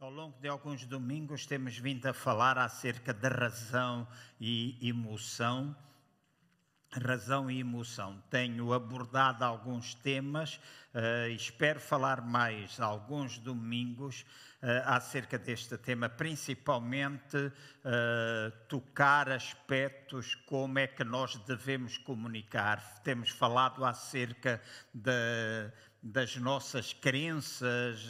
Ao longo de alguns domingos temos vindo a falar acerca da razão e emoção. Razão e emoção. Tenho abordado alguns temas, uh, espero falar mais alguns domingos uh, acerca deste tema, principalmente uh, tocar aspectos como é que nós devemos comunicar. Temos falado acerca da das nossas crenças,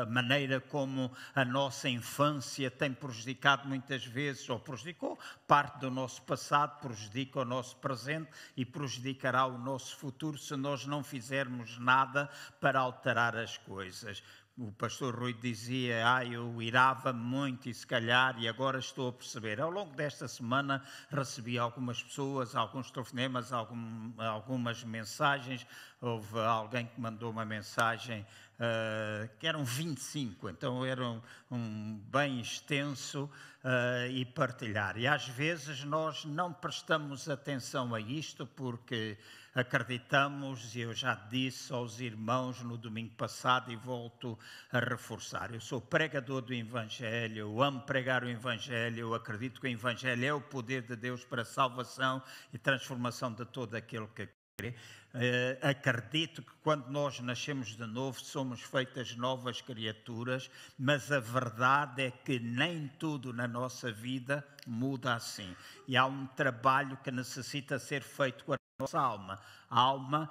a maneira como a nossa infância tem prejudicado muitas vezes, ou prejudicou parte do nosso passado, prejudica o nosso presente e prejudicará o nosso futuro se nós não fizermos nada para alterar as coisas o pastor Rui dizia, ah, eu irava muito e se calhar, e agora estou a perceber. Ao longo desta semana recebi algumas pessoas, alguns telefonemas, algum, algumas mensagens. Houve alguém que mandou uma mensagem uh, que eram 25, então era um, um bem extenso uh, e partilhar. E às vezes nós não prestamos atenção a isto porque acreditamos, e eu já disse aos irmãos no domingo passado e volto a reforçar. Eu sou pregador do Evangelho, eu amo pregar o Evangelho, eu acredito que o Evangelho é o poder de Deus para a salvação e transformação de todo aquele que crê. Uh, acredito que quando nós nascemos de novo somos feitas novas criaturas, mas a verdade é que nem tudo na nossa vida muda assim. E há um trabalho que necessita ser feito nossa alma. A alma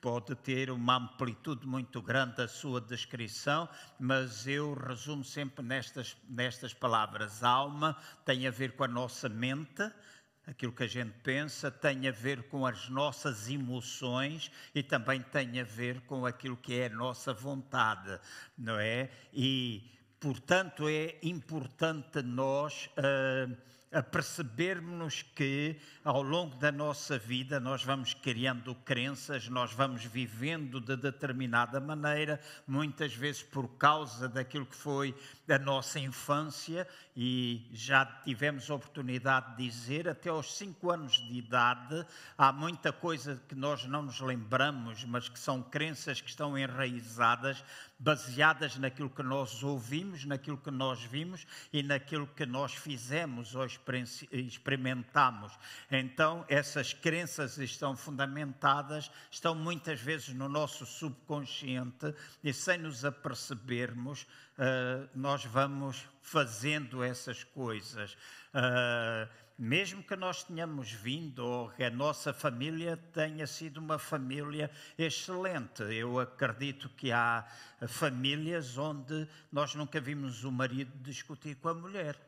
pode ter uma amplitude muito grande a sua descrição, mas eu resumo sempre nestas, nestas palavras. A alma tem a ver com a nossa mente, aquilo que a gente pensa tem a ver com as nossas emoções e também tem a ver com aquilo que é a nossa vontade, não é? E, portanto, é importante nós. Uh, a percebermos que ao longo da nossa vida nós vamos criando crenças, nós vamos vivendo de determinada maneira, muitas vezes por causa daquilo que foi a nossa infância, e já tivemos oportunidade de dizer, até aos cinco anos de idade, há muita coisa que nós não nos lembramos, mas que são crenças que estão enraizadas, baseadas naquilo que nós ouvimos, naquilo que nós vimos e naquilo que nós fizemos ou experimentamos. Então, essas crenças estão fundamentadas, estão muitas vezes no nosso subconsciente e sem nos apercebermos, uh, nós vamos fazendo essas coisas. Uh, mesmo que nós tenhamos vindo ou que a nossa família tenha sido uma família excelente. Eu acredito que há famílias onde nós nunca vimos o marido discutir com a mulher.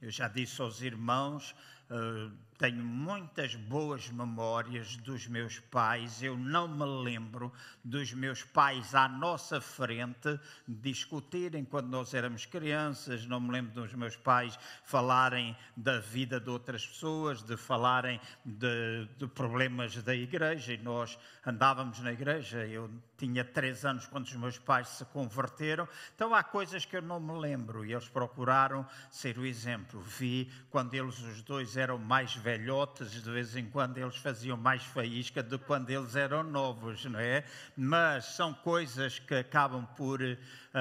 Eu já disse aos irmãos, uh, tenho muitas boas memórias dos meus pais. Eu não me lembro dos meus pais à nossa frente discutirem quando nós éramos crianças. Não me lembro dos meus pais falarem da vida de outras pessoas, de falarem de, de problemas da igreja. E nós andávamos na igreja. Eu tinha três anos quando os meus pais se converteram. Então há coisas que eu não me lembro e eles procuraram ser o exemplo. Vi quando eles os dois eram mais velhos velhotes, de vez em quando eles faziam mais faísca do que quando eles eram novos, não é? Mas são coisas que acabam por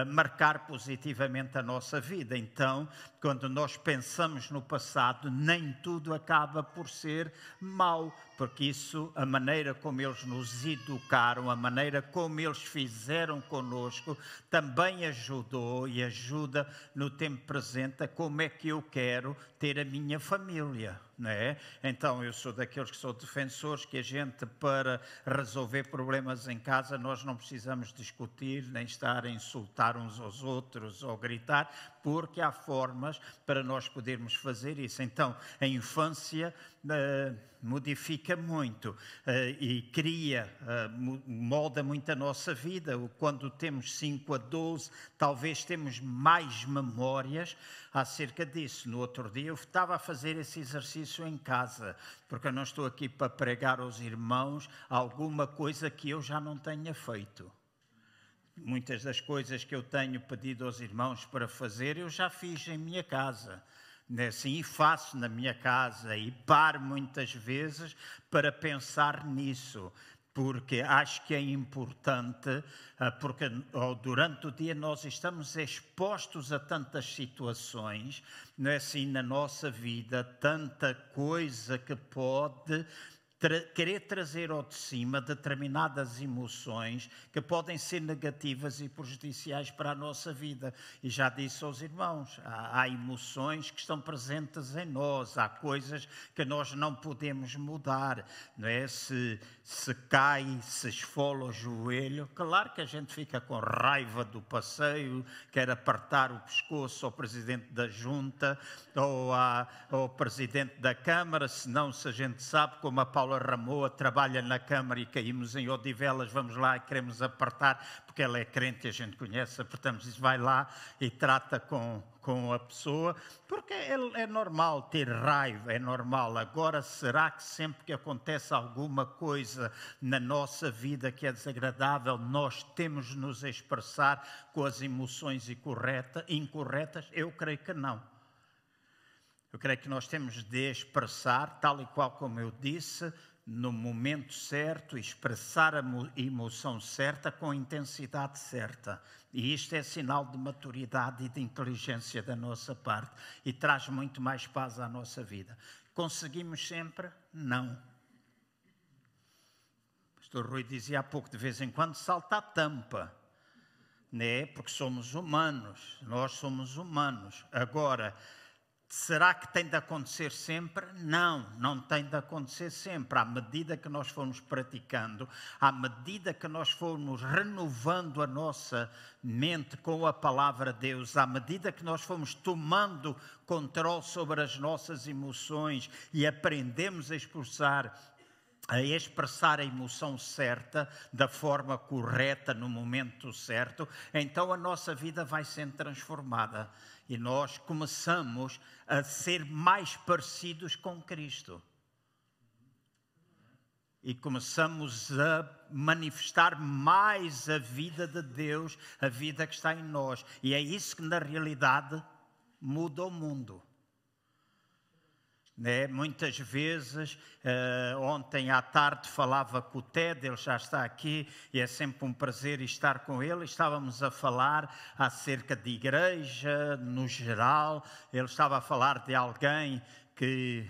marcar positivamente a nossa vida. Então, quando nós pensamos no passado, nem tudo acaba por ser mau, porque isso, a maneira como eles nos educaram, a maneira como eles fizeram conosco, também ajudou e ajuda no tempo presente a como é que eu quero ter a minha família. É? Então, eu sou daqueles que sou defensores que a gente, para resolver problemas em casa, nós não precisamos discutir, nem estar a insultar uns aos outros ou gritar, porque há formas para nós podermos fazer isso. Então, a infância uh, modifica muito uh, e cria, uh, molda muito a nossa vida. Quando temos 5 a 12, talvez temos mais memórias acerca disso. No outro dia, eu estava a fazer esse exercício em casa, porque eu não estou aqui para pregar aos irmãos alguma coisa que eu já não tenha feito. Muitas das coisas que eu tenho pedido aos irmãos para fazer, eu já fiz em minha casa. Assim, e faço na minha casa e paro muitas vezes para pensar nisso. porque acho que é importante, ah, porque durante o dia nós estamos expostos a tantas situações, não é assim, na nossa vida, tanta coisa que pode tra querer trazer ao de cima determinadas emoções que podem ser negativas e prejudiciais para a nossa vida. E já disse aos irmãos: há, há emoções que estão presentes em nós, há coisas que nós não podemos mudar, não é? Se, se cai, se esfola o joelho, claro que a gente fica com raiva do passeio, quer apertar o pescoço ao presidente da junta ou ao presidente da Câmara, senão se a gente sabe como a Paula Ramoa trabalha na Câmara e caímos em Odivelas, vamos lá e queremos apertar, porque ela é crente e a gente conhece, apertamos e vai lá e trata com, com a pessoa, porque é, é normal ter raiva, é normal. Agora, será que sempre que acontece alguma coisa na nossa vida que é desagradável, nós temos de nos expressar com as emoções incorretas? Eu creio que não. Eu creio que nós temos de expressar, tal e qual como eu disse, no momento certo, expressar a emoção certa com a intensidade certa. E isto é sinal de maturidade e de inteligência da nossa parte e traz muito mais paz à nossa vida. Conseguimos sempre? Não. O pastor Rui dizia há pouco, de vez em quando salta a tampa, né? porque somos humanos, nós somos humanos. Agora, Será que tem de acontecer sempre? Não, não tem de acontecer sempre. À medida que nós formos praticando, à medida que nós formos renovando a nossa mente com a palavra de Deus, à medida que nós formos tomando controle sobre as nossas emoções e aprendemos a expulsar a expressar a emoção certa, da forma correta, no momento certo, então a nossa vida vai sendo transformada e nós começamos a ser mais parecidos com Cristo. E começamos a manifestar mais a vida de Deus, a vida que está em nós. E é isso que, na realidade, muda o mundo. Né? Muitas vezes, uh, ontem à tarde falava com o Ted, ele já está aqui e é sempre um prazer estar com ele. Estávamos a falar acerca de igreja no geral, ele estava a falar de alguém que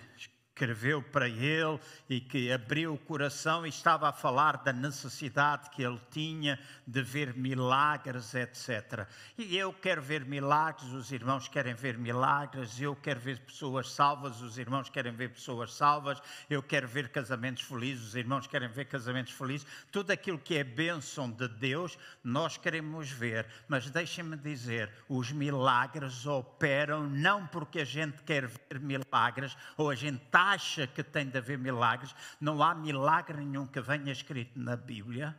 escreveu para ele e que abriu o coração e estava a falar da necessidade que ele tinha de ver milagres, etc. E eu quero ver milagres, os irmãos querem ver milagres, eu quero ver pessoas salvas, os irmãos querem ver pessoas salvas, eu quero ver casamentos felizes, os irmãos querem ver casamentos felizes. Tudo aquilo que é bênção de Deus, nós queremos ver. Mas deixem-me dizer, os milagres operam não porque a gente quer ver milagres ou a gente está acha que tem de haver milagres, não há milagre nenhum que venha escrito na Bíblia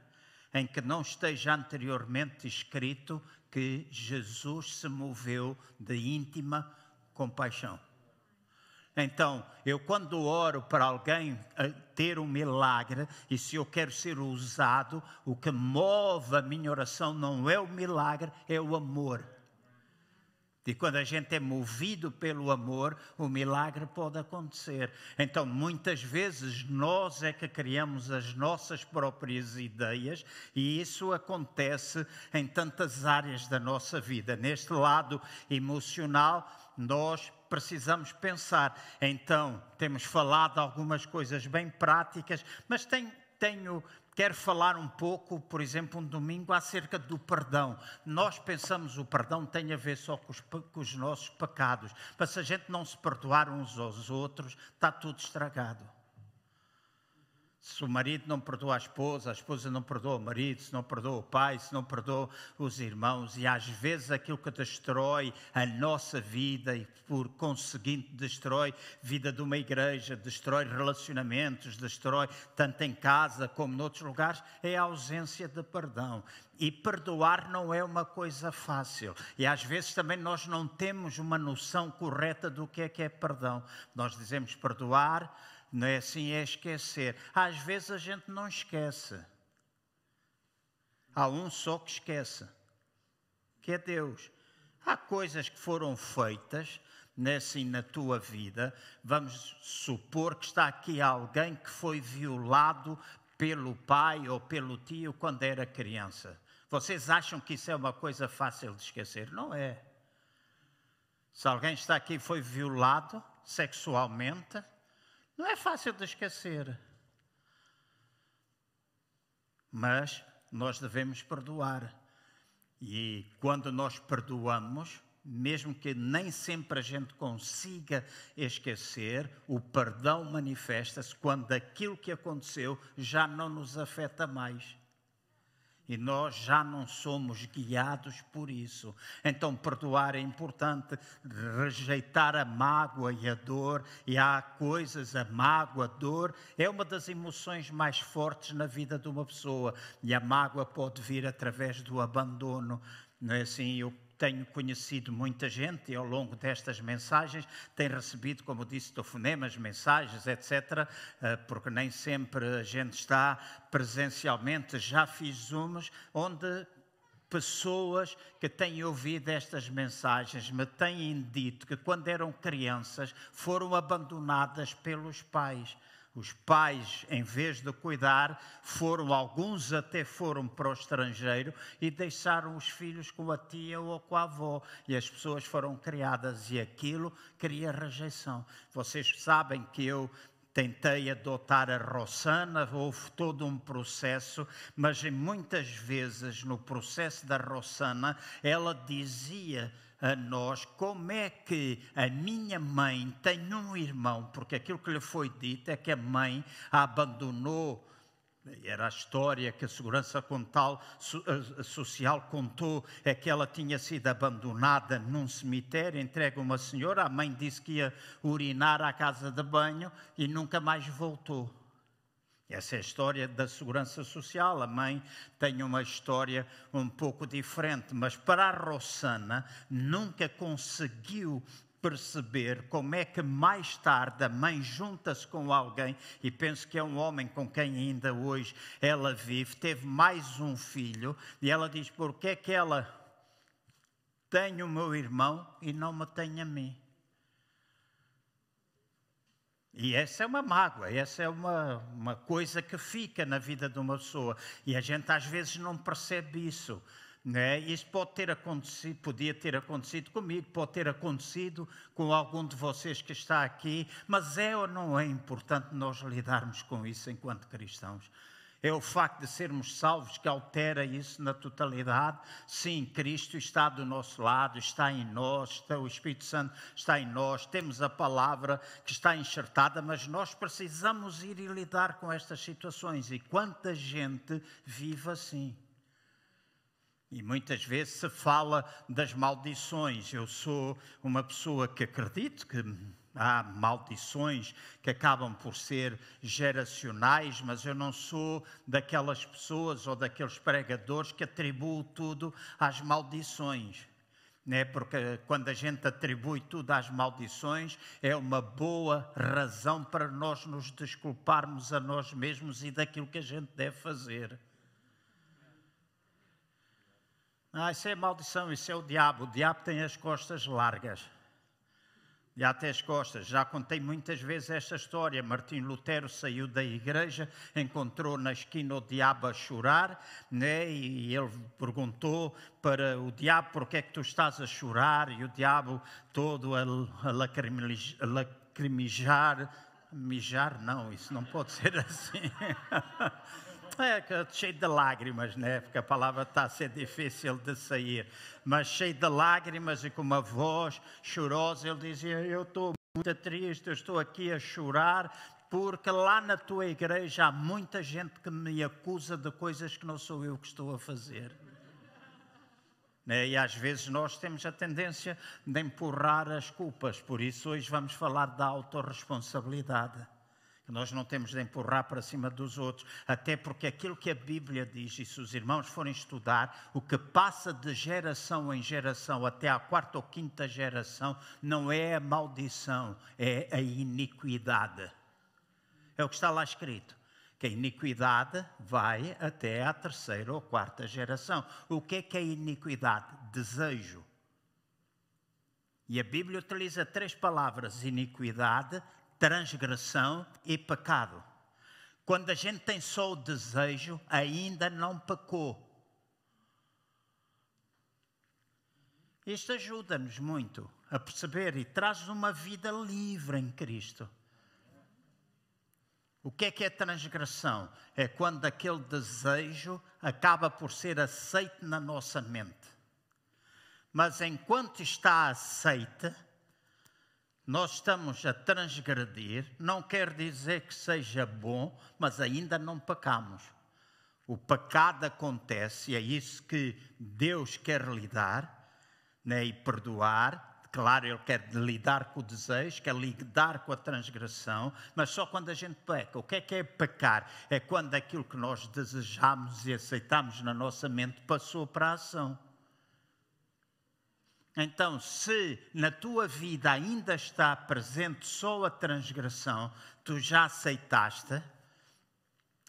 em que não esteja anteriormente escrito que Jesus se moveu de íntima compaixão. Então, eu quando oro para alguém ter um milagre, e se eu quero ser usado, o que move a minha oração não é o milagre, é o amor. E quando a gente é movido pelo amor, o milagre pode acontecer. Então, muitas vezes, nós é que criamos as nossas próprias ideias, e isso acontece em tantas áreas da nossa vida. Neste lado emocional, nós precisamos pensar. Então, temos falado algumas coisas bem práticas, mas tenho, quero falar um pouco, por exemplo, um domingo, acerca do perdão. Nós pensamos o perdão tem a ver só com os, com os nossos pecados, mas se a gente não se perdoar uns aos outros, está tudo estragado. Se o marido não perdoa a esposa, a esposa não perdoa o marido, se não perdoa o pai, se não perdoa os irmãos, e às vezes aquilo que destrói a nossa vida e por conseguinte destrói a vida de uma igreja, destrói relacionamentos, destrói tanto em casa como noutros lugares, é a ausência de perdão. E perdoar não é uma coisa fácil. E às vezes também nós não temos uma noção correta do que é que é perdão. Nós dizemos perdoar não é assim, é esquecer. Às vezes a gente não esquece. Há um só que esquece, que é Deus. Há coisas que foram feitas assim na tua vida. Vamos supor que está aqui alguém que foi violado pelo pai ou pelo tio quando era criança. Vocês acham que isso é uma coisa fácil de esquecer? Não é. Se alguém está aqui e foi violado sexualmente, não é fácil de esquecer. Mas nós devemos perdoar. E quando nós perdoamos, mesmo que nem sempre a gente consiga esquecer, o perdão manifesta-se quando aquilo que aconteceu já não nos afeta mais. E nós já não somos guiados por isso. Então, perdoar é importante, rejeitar a mágoa e a dor. E há coisas, a mágoa, a dor, é uma das emoções mais fortes na vida de uma pessoa. E a mágoa pode vir através do abandono. Não é assim? Eu tenho conhecido muita gente e ao longo destas mensagens tem recebido, como disse, telefonemas, mensagens, etc., eh, porque nem sempre a gente está presencialmente. Já fiz umas onde pessoas que têm ouvido estas mensagens me têm dito que quando eram crianças foram abandonadas pelos pais. Os pais, em vez de cuidar, foram, alguns até foram para o estrangeiro e deixaram os filhos com a tia ou com a avó. E as pessoas foram criadas e aquilo cria rejeição. Vocês sabem que eu tentei adotar a Rossana, houve todo um processo, mas muitas vezes no processo da Rossana ela dizia a nós como é que a minha mãe tem um irmão, porque aquilo que lhe foi dito é que a mãe a abandonou. Era a história que a Segurança Contal, Social contou, é que ela tinha sido abandonada num cemitério, entregue a uma senhora, a mãe disse que ia urinar à casa de banho e nunca mais voltou. Essa é a história da segurança social. A mãe tem uma história um pouco diferente, mas para a Rossana nunca conseguiu perceber como é que mais tarde a mãe junta-se com alguém, e penso que é um homem com quem ainda hoje ela vive, teve mais um filho, e ela diz: por que é que ela tem o meu irmão e não me tem a mim? E essa é uma mágoa, essa é uma, uma coisa que fica na vida de uma pessoa. E a gente às vezes não percebe isso. Né? Isso pode ter acontecido, podia ter acontecido comigo, pode ter acontecido com algum de vocês que está aqui, mas é ou não é importante nós lidarmos com isso enquanto cristãos? É o facto de sermos salvos que altera isso na totalidade. Sim, Cristo está do nosso lado, está em nós, está, o Espírito Santo está em nós, temos a palavra que está enxertada, mas nós precisamos ir e lidar com estas situações. E quanta gente vive assim? E muitas vezes se fala das maldições. Eu sou uma pessoa que acredito que Há maldições que acabam por ser geracionais, mas eu não sou daquelas pessoas ou daqueles pregadores que atribuem tudo às maldições. Né? Porque quando a gente atribui tudo às maldições, é uma boa razão para nós nos desculparmos a nós mesmos e daquilo que a gente deve fazer. Ah, isso é maldição, isso é o diabo. O diabo tem as costas largas e até as costas. Já contei muitas vezes esta história. Martim Lutero saiu da igreja, encontrou na esquina o diabo a chorar, né? e ele perguntou para o diabo: por que é que tu estás a chorar? E o diabo, todo a, a lacrimijar, mijar, não, isso não pode ser assim. É, cheio de lágrimas, né? Porque a palavra está a ser difícil de sair. Mas cheio de lágrimas e com uma voz chorosa, ele dizia: Eu estou muito triste, eu estou aqui a chorar, porque lá na tua igreja há muita gente que me acusa de coisas que não sou eu que estou a fazer. Né? E às vezes nós temos a tendência de empurrar as culpas, por isso hoje vamos falar da autorresponsabilidade nós não temos de empurrar para cima dos outros, até porque aquilo que a Bíblia diz, e se os irmãos forem estudar, o que passa de geração em geração até à quarta ou quinta geração, não é a maldição, é a iniquidade. É o que está lá escrito. Que a iniquidade vai até à terceira ou quarta geração. O que é que é iniquidade? Desejo. E a Bíblia utiliza três palavras: iniquidade, transgressão e pecado. Quando a gente tem só o desejo, ainda não pecou. Isto ajuda-nos muito a perceber e traz uma vida livre em Cristo. O que é que é transgressão? É quando aquele desejo acaba por ser aceito na nossa mente. Mas enquanto está aceite, nós estamos a transgredir, não quer dizer que seja bom, mas ainda não pecamos. O pecado acontece e é isso que Deus quer lidar né, e perdoar. Claro, Ele quer lidar com o desejo, quer lidar com a transgressão, mas só quando a gente peca. O que é que é pecar? É quando aquilo que nós desejamos e aceitamos na nossa mente passou para a ação. Então, se na tua vida ainda está presente só a transgressão, tu já aceitaste,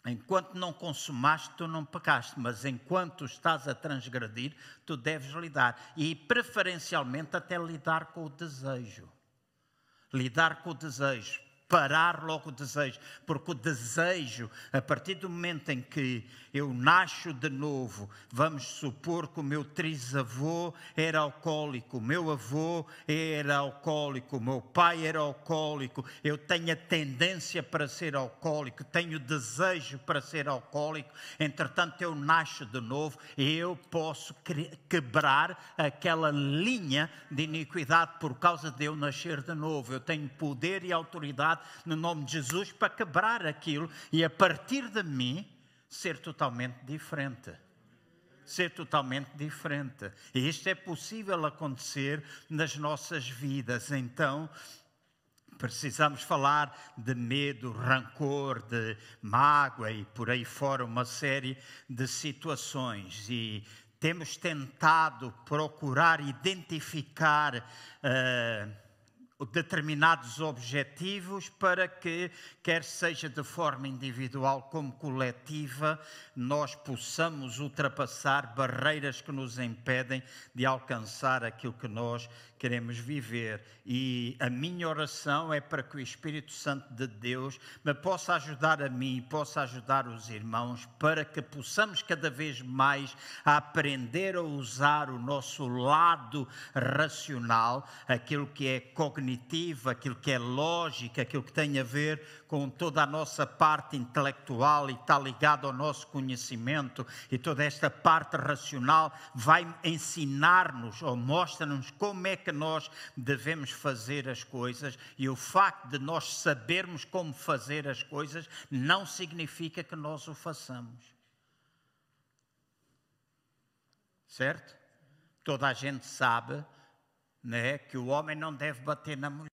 Enquanto não consumaste, tu não pecaste, mas enquanto estás a transgredir, tu deves lidar. E preferencialmente até lidar com o desejo. Lidar com o desejo parar logo o desejo, porque o desejo, a partir do momento em que eu nasço de novo, vamos supor que o meu trisavô era alcoólico, o meu avô era alcoólico, o meu pai era alcoólico, eu tenho a tendência para ser alcoólico, tenho desejo para ser alcoólico, entretanto eu nasço de novo e eu posso quebrar aquela linha de iniquidade por causa de eu nascer de novo. Eu tenho poder e autoridade no nome de Jesus para quebrar aquilo e a partir de mim ser totalmente diferente. Ser totalmente diferente. E isto é possível acontecer nas nossas vidas. Então, precisamos falar de medo, rancor, de mágoa e por aí fora, uma série de situações. E temos tentado procurar identificar. Uh, determinados objetivos para que, quer seja de forma individual como coletiva, nós possamos ultrapassar barreiras que nos impedem de alcançar aquilo que nós queremos viver. E a minha oração é para que o Espírito Santo de Deus me possa ajudar a mim possa ajudar os irmãos para que possamos cada vez mais aprender a usar o nosso lado racional, aquilo que é cognitivo, aquilo que é lógico, aquilo que tem a ver com toda a nossa parte intelectual e está ligado ao nosso conhecimento e toda esta parte racional vai ensinar-nos ou mostra-nos como é que nós devemos fazer as coisas e o facto de nós sabermos como fazer as coisas não significa que nós o façamos. Certo? Toda a gente sabe né, que o homem não deve bater na mulher,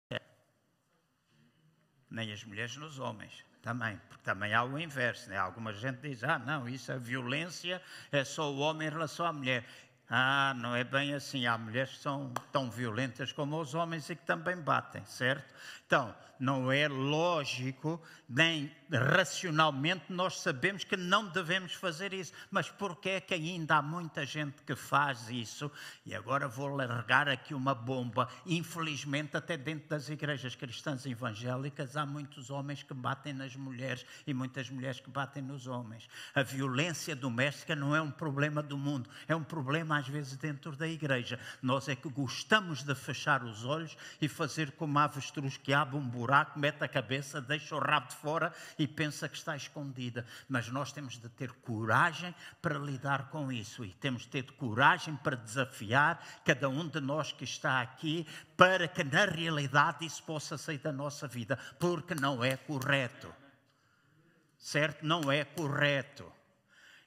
nem as mulheres nos homens também, porque também há o inverso, né? Alguma gente diz, ah, não, isso é violência, é só o homem em relação à mulher. Ah, não é bem assim. Há mulheres que são tão violentas como os homens e que também batem, certo? Então, não é lógico, nem racionalmente nós sabemos que não devemos fazer isso. Mas porquê é que ainda há muita gente que faz isso? E agora vou largar aqui uma bomba. Infelizmente, até dentro das igrejas cristãs evangélicas, há muitos homens que batem nas mulheres e muitas mulheres que batem nos homens. A violência doméstica não é um problema do mundo, é um problema às vezes dentro da igreja. Nós é que gostamos de fechar os olhos e fazer como avestruz que abre um buraco, mete a cabeça, deixa o rabo de fora e pensa que está escondida. Mas nós temos de ter coragem para lidar com isso e temos de ter coragem para desafiar cada um de nós que está aqui para que na realidade isso possa sair da nossa vida, porque não é correto. Certo? Não é correto.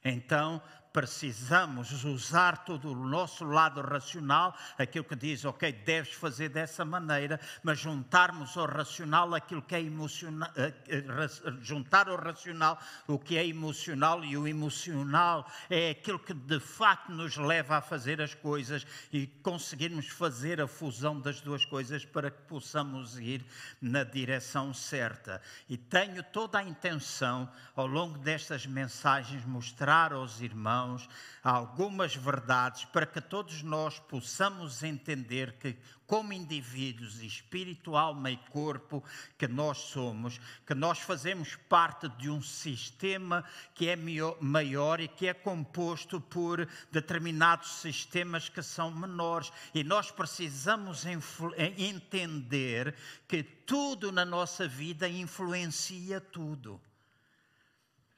Então, precisamos usar todo o nosso lado racional, aquilo que diz, ok, deves fazer dessa maneira, mas juntarmos ao racional aquilo que é emocional, eh, eh, juntar ao racional o que é emocional e o emocional é aquilo que de facto nos leva a fazer as coisas e conseguirmos fazer a fusão das duas coisas para que possamos ir na direção certa. E tenho toda a intenção, ao longo destas mensagens, mostrar aos irmãos algumas verdades para que todos nós possamos entender que, como indivíduos, espírito, alma e corpo que nós somos, que nós fazemos parte de um sistema que é maior e que é composto por determinados sistemas que são menores. E nós precisamos entender que tudo na nossa vida influencia tudo.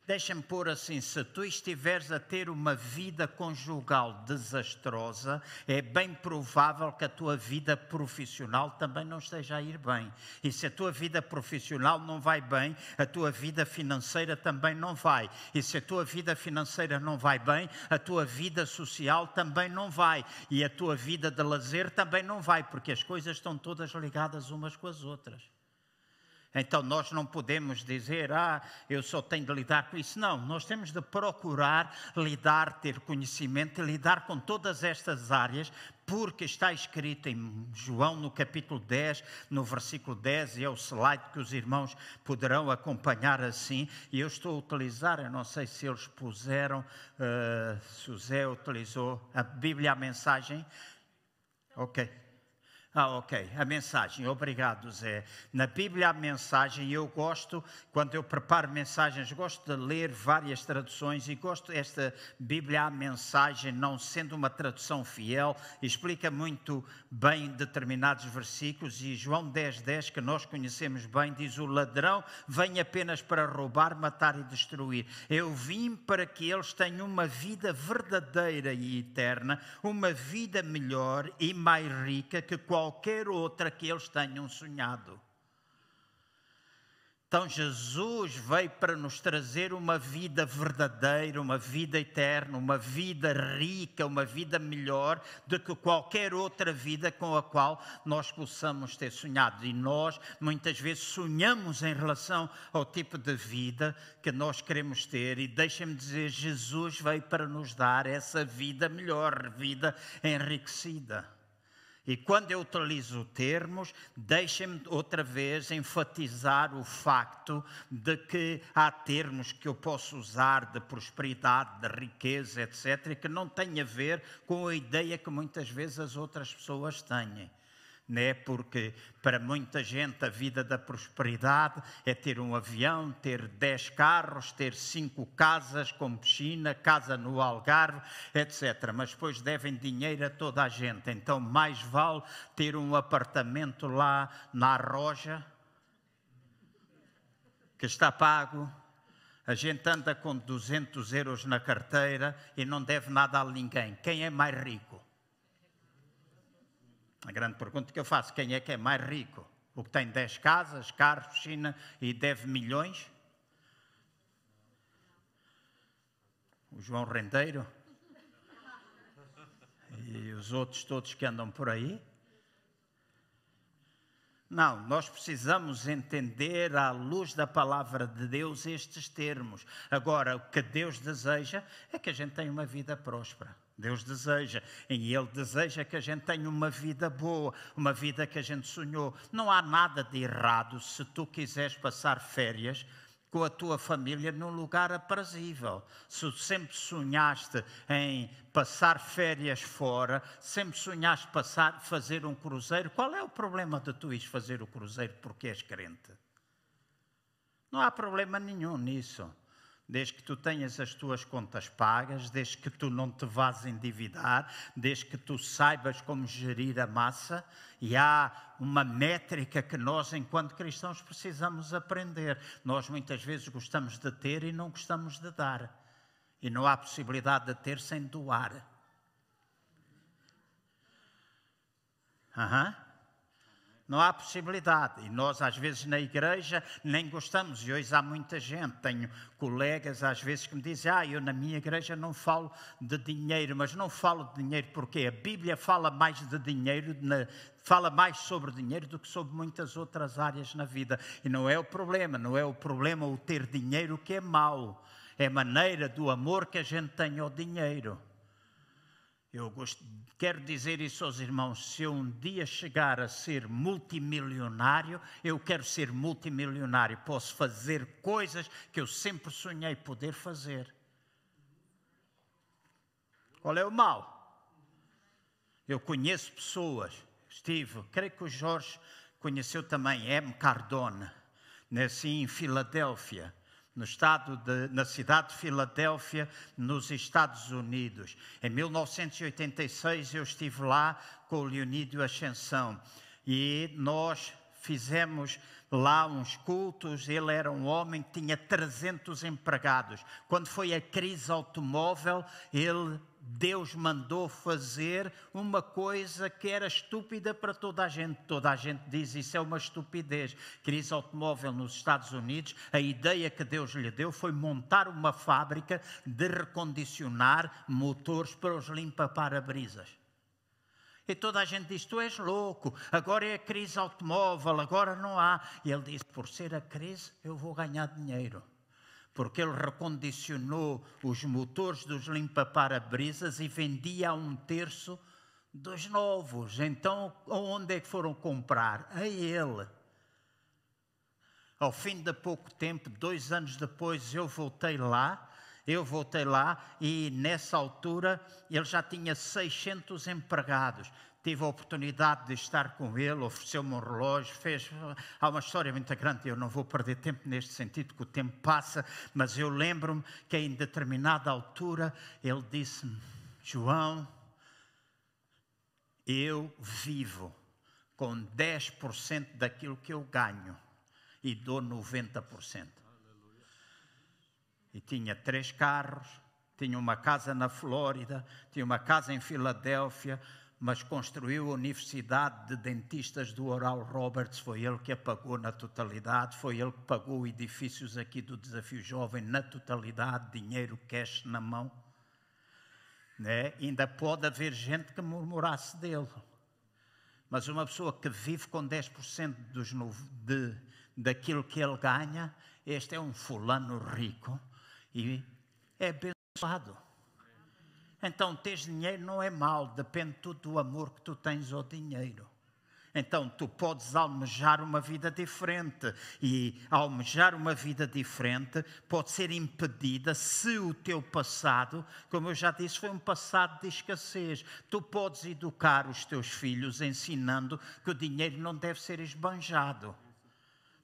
Deixa-me pôr assim: se tu estiveres a ter uma vida conjugal desastrosa, é bem provável que a tua vida profissional também não esteja a ir bem. E se a tua vida profissional não vai bem, a tua vida financeira também não vai. E se a tua vida financeira não vai bem, a tua vida social também não vai. E a tua vida de lazer também não vai, porque as coisas estão todas ligadas umas com as outras. Então nós não podemos dizer, ah, eu só tenho de lidar com isso. Não, nós temos de procurar lidar, ter conhecimento lidar com todas estas áreas, porque está escrito em João no capítulo 10, no versículo 10, e é o slide que os irmãos poderão acompanhar assim, e eu estou a utilizar, eu não sei se eles puseram, uh, se o Zé utilizou a Bíblia, a mensagem. Ok. Ah, ok. A mensagem. Obrigado, Zé. Na Bíblia, a mensagem, eu gosto, quando eu preparo mensagens, gosto de ler várias traduções e gosto desta Bíblia, a mensagem, não sendo uma tradução fiel, explica muito bem determinados versículos. E João 10, 10, que nós conhecemos bem, diz: O ladrão vem apenas para roubar, matar e destruir. Eu vim para que eles tenham uma vida verdadeira e eterna, uma vida melhor e mais rica que qualquer qualquer outra que eles tenham sonhado. Então Jesus veio para nos trazer uma vida verdadeira, uma vida eterna, uma vida rica, uma vida melhor do que qualquer outra vida com a qual nós possamos ter sonhado. E nós muitas vezes sonhamos em relação ao tipo de vida que nós queremos ter. E deixem-me dizer, Jesus veio para nos dar essa vida melhor, vida enriquecida. E quando eu utilizo termos, deixem-me outra vez enfatizar o facto de que há termos que eu posso usar de prosperidade, de riqueza, etc., que não têm a ver com a ideia que muitas vezes as outras pessoas têm né? porque para muita gente a vida da prosperidade é ter um avião, ter dez carros, ter cinco casas com piscina, casa no Algarve, etc. Mas depois devem dinheiro a toda a gente, então mais vale ter um apartamento lá na Arroja, que está pago, a gente anda com 200 euros na carteira e não deve nada a ninguém. Quem é mais rico? A grande pergunta que eu faço: quem é que é mais rico? O que tem 10 casas, carros, piscina e deve milhões? O João Rendeiro? E os outros todos que andam por aí? Não, nós precisamos entender à luz da palavra de Deus estes termos. Agora, o que Deus deseja é que a gente tenha uma vida próspera. Deus deseja, e Ele deseja que a gente tenha uma vida boa, uma vida que a gente sonhou. Não há nada de errado se tu quiseres passar férias com a tua família num lugar aprazível. Se sempre sonhaste em passar férias fora, sempre sonhaste passar, fazer um cruzeiro, qual é o problema de tu ires fazer o cruzeiro porque és crente? Não há problema nenhum nisso desde que tu tenhas as tuas contas pagas, desde que tu não te vás endividar, desde que tu saibas como gerir a massa, e há uma métrica que nós, enquanto cristãos, precisamos aprender. Nós muitas vezes gostamos de ter e não gostamos de dar, e não há possibilidade de ter sem doar. Aham. Uhum. Não há possibilidade. E nós, às vezes, na igreja, nem gostamos. E hoje há muita gente. Tenho colegas, às vezes, que me dizem: Ah, eu na minha igreja não falo de dinheiro. Mas não falo de dinheiro porque a Bíblia fala mais de dinheiro, fala mais sobre dinheiro do que sobre muitas outras áreas na vida. E não é o problema. Não é o problema o ter dinheiro que é mau. É a maneira do amor que a gente tem ao dinheiro. Eu quero dizer isso aos irmãos: se eu um dia chegar a ser multimilionário, eu quero ser multimilionário. Posso fazer coisas que eu sempre sonhei poder fazer. Qual é o mal? Eu conheço pessoas, estive, creio que o Jorge conheceu também, M. Cardone, nasci em Filadélfia, no estado de, na cidade de Filadélfia, nos Estados Unidos. Em 1986 eu estive lá com o Leonídio Ascensão e nós fizemos lá uns cultos. Ele era um homem que tinha 300 empregados. Quando foi a crise automóvel, ele Deus mandou fazer uma coisa que era estúpida para toda a gente. Toda a gente diz isso é uma estupidez. Crise automóvel nos Estados Unidos, a ideia que Deus lhe deu foi montar uma fábrica de recondicionar motores para os limpa-para-brisas. E toda a gente diz: Tu és louco, agora é a crise automóvel, agora não há. E ele disse: Por ser a crise, eu vou ganhar dinheiro porque ele recondicionou os motores dos limpa-para-brisas e vendia a um terço dos novos. Então, onde é que foram comprar? A ele. Ao fim de pouco tempo, dois anos depois, eu voltei lá. Eu voltei lá e nessa altura ele já tinha 600 empregados tive a oportunidade de estar com ele, ofereceu-me um relógio, fez. Há uma história muito grande, eu não vou perder tempo neste sentido, que o tempo passa, mas eu lembro-me que em determinada altura ele disse-me: João, eu vivo com 10% daquilo que eu ganho e dou 90%. E tinha três carros, tinha uma casa na Flórida, tinha uma casa em Filadélfia, mas construiu a Universidade de Dentistas do Oral Roberts, foi ele que a pagou na totalidade, foi ele que pagou edifícios aqui do Desafio Jovem na totalidade, dinheiro cash na mão. Né? Ainda pode haver gente que murmurasse dele, mas uma pessoa que vive com 10% dos, de, daquilo que ele ganha, este é um fulano rico e é abençoado. Então, teres dinheiro não é mal, depende tudo do amor que tu tens ao dinheiro. Então, tu podes almejar uma vida diferente e almejar uma vida diferente pode ser impedida se o teu passado, como eu já disse, foi um passado de escassez. Tu podes educar os teus filhos ensinando que o dinheiro não deve ser esbanjado.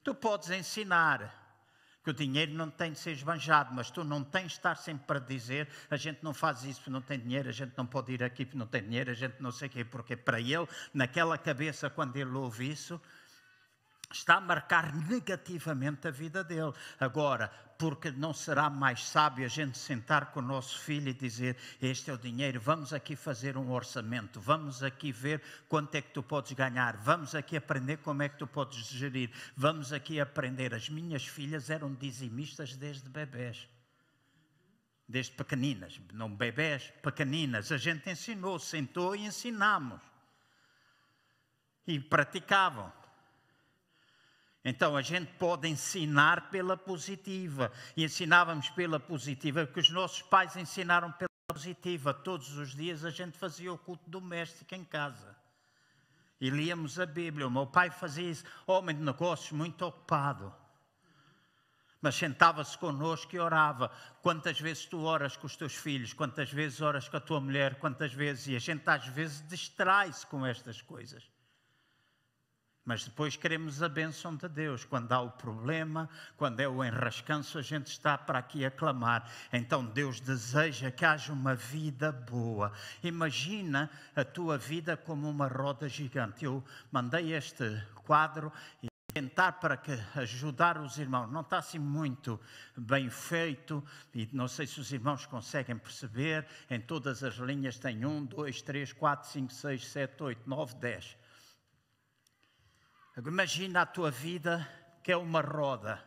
Tu podes ensinar que o dinheiro não tem de ser esbanjado, mas tu não tens de estar sempre para dizer a gente não faz isso porque não tem dinheiro, a gente não pode ir aqui porque não tem dinheiro, a gente não sei o quê, porque para ele, naquela cabeça, quando ele ouve isso, está a marcar negativamente a vida dele. Agora, porque não será mais sábio a gente sentar com o nosso filho e dizer: Este é o dinheiro, vamos aqui fazer um orçamento, vamos aqui ver quanto é que tu podes ganhar, vamos aqui aprender como é que tu podes gerir, vamos aqui aprender. As minhas filhas eram dizimistas desde bebés. Desde pequeninas, não bebés, pequeninas. A gente ensinou, sentou e ensinamos. E praticavam. Então a gente pode ensinar pela positiva. E ensinávamos pela positiva, porque os nossos pais ensinaram pela positiva. Todos os dias a gente fazia o culto doméstico em casa. E líamos a Bíblia. O meu pai fazia isso, homem de negócios muito ocupado. Mas sentava-se connosco e orava. Quantas vezes tu oras com os teus filhos? Quantas vezes oras com a tua mulher? Quantas vezes? E a gente às vezes distrai-se com estas coisas. Mas depois queremos a bênção de Deus. Quando há o problema, quando é o enrascanço, a gente está para aqui a clamar. Então Deus deseja que haja uma vida boa. Imagina a tua vida como uma roda gigante. Eu mandei este quadro e tentar para que ajudar os irmãos. Não está assim muito bem feito e não sei se os irmãos conseguem perceber. Em todas as linhas tem um, dois, três, quatro, cinco, seis, sete, oito, nove, dez. Imagina a tua vida que é uma roda